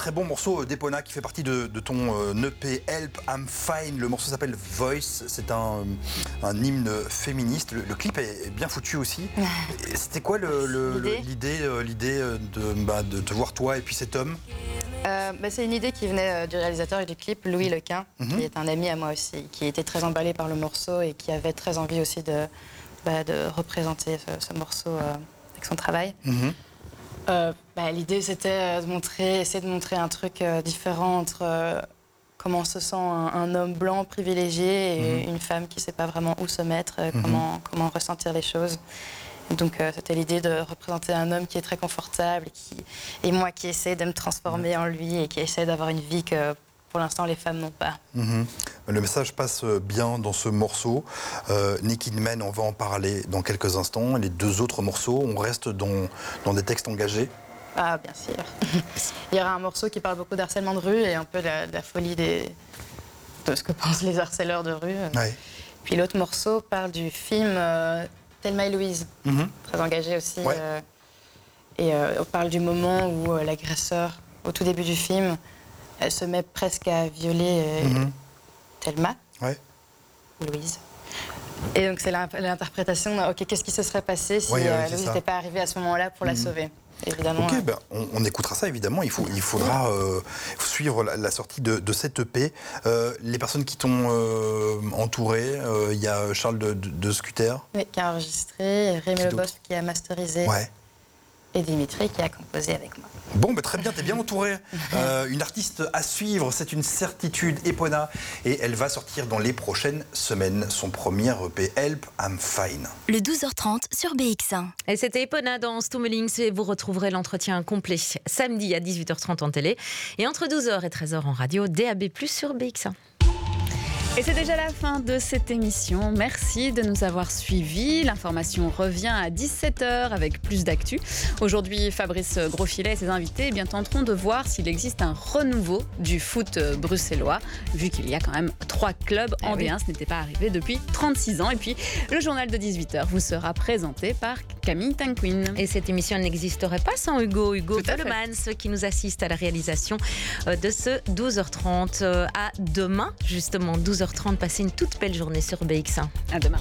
Très très bon morceau d'Epona qui fait partie de, de ton euh, EP Help I'm Fine. Le morceau s'appelle Voice. C'est un, un, hymne féministe. Le, le, clip est bien foutu aussi. C'était quoi l'idée l'idée de, bah, de te voir toi et puis cet homme? Euh, bah, C'est une idée qui venait du réalisateur du clip, Louis Lequin, mm -hmm. qui est un ami à moi aussi, qui était très emballé par le morceau et qui avait très envie aussi de, bah, de représenter ce, ce morceau euh, avec son travail. Mhm. Euh, bah, L'idée, c'était de montrer, essayer de montrer un truc euh, différent entre euh, comment se sent un, un homme blanc privilégié et Mhm. une femme qui ne sait pas vraiment où se mettre, euh, Mhm. comment, comment ressentir les choses. Donc, euh, c'était l'idée de représenter un homme qui est très confortable et, qui, et moi qui essaie de me transformer en lui et qui essaie d'avoir une vie que pour l'instant les femmes n'ont pas. Mhm. Le message passe bien dans ce morceau. Euh, Naked Man, on va en parler dans quelques instants. Les deux autres morceaux, on reste dans, dans des textes engagés. Ah, bien sûr. Il y aura un morceau qui parle beaucoup d'harcèlement de rue et un peu de la, la folie des, de ce que pensent les harceleurs de rue. Ouais. Puis l'autre morceau parle du film euh, Thelma et Louise, Mhm. très engagé aussi. Ouais. euh, et euh, on parle du moment où euh, l'agresseur, au tout début du film, elle se met presque à violer euh, Mhm. Thelma, Ouais. ou Louise. Et donc c'est l'in- l'interprétation, ok, qu'est-ce qui se serait passé si Ouais, euh, Louise n'était pas arrivée à ce moment-là pour la Mhm. sauver? Évidemment. Ok, euh, ben, on, on écoutera ça évidemment. Il, faut, il faudra euh, suivre la, la sortie de, de cette EP. Euh, les personnes qui t'ont euh, entouré, il y a Charles de, de, de Scuter. Oui, qui a enregistré, Rémi Qui Le d'autre? Boss qui a masterisé Ouais. Et Dimitri qui a composé avec moi. Bon, ben, très bien, t'es bien entouré. Euh, une artiste à suivre, c'est une certitude, Epona. Et elle va sortir dans les prochaines semaines son premier EP, Help, I'm Fine. Le 12h30 sur BX1. Et c'était Epona dans Stummelings et vous retrouverez l'entretien complet samedi à 18h30 en télé et entre 12h et 13h en radio DAB+ sur BX1. Et c'est déjà la fin de cette émission. Merci de nous avoir suivis. L'information revient à 17h avec plus d'actu. Aujourd'hui, Fabrice Grosfilet et ses invités eh bien, tenteront de voir s'il existe un renouveau du foot bruxellois, vu qu'il y a quand même trois clubs en oui. D1. Ce n'était pas arrivé depuis 36 ans. Et puis, le journal de 18h vous sera présenté par Camille Tanquin. Et cette émission n'existerait pas sans Hugo, Hugo. Pellemans qui nous assiste à la réalisation euh, de ce 12h30. Euh, À demain, justement, 12h30. Passez une toute belle journée sur BX1. À demain.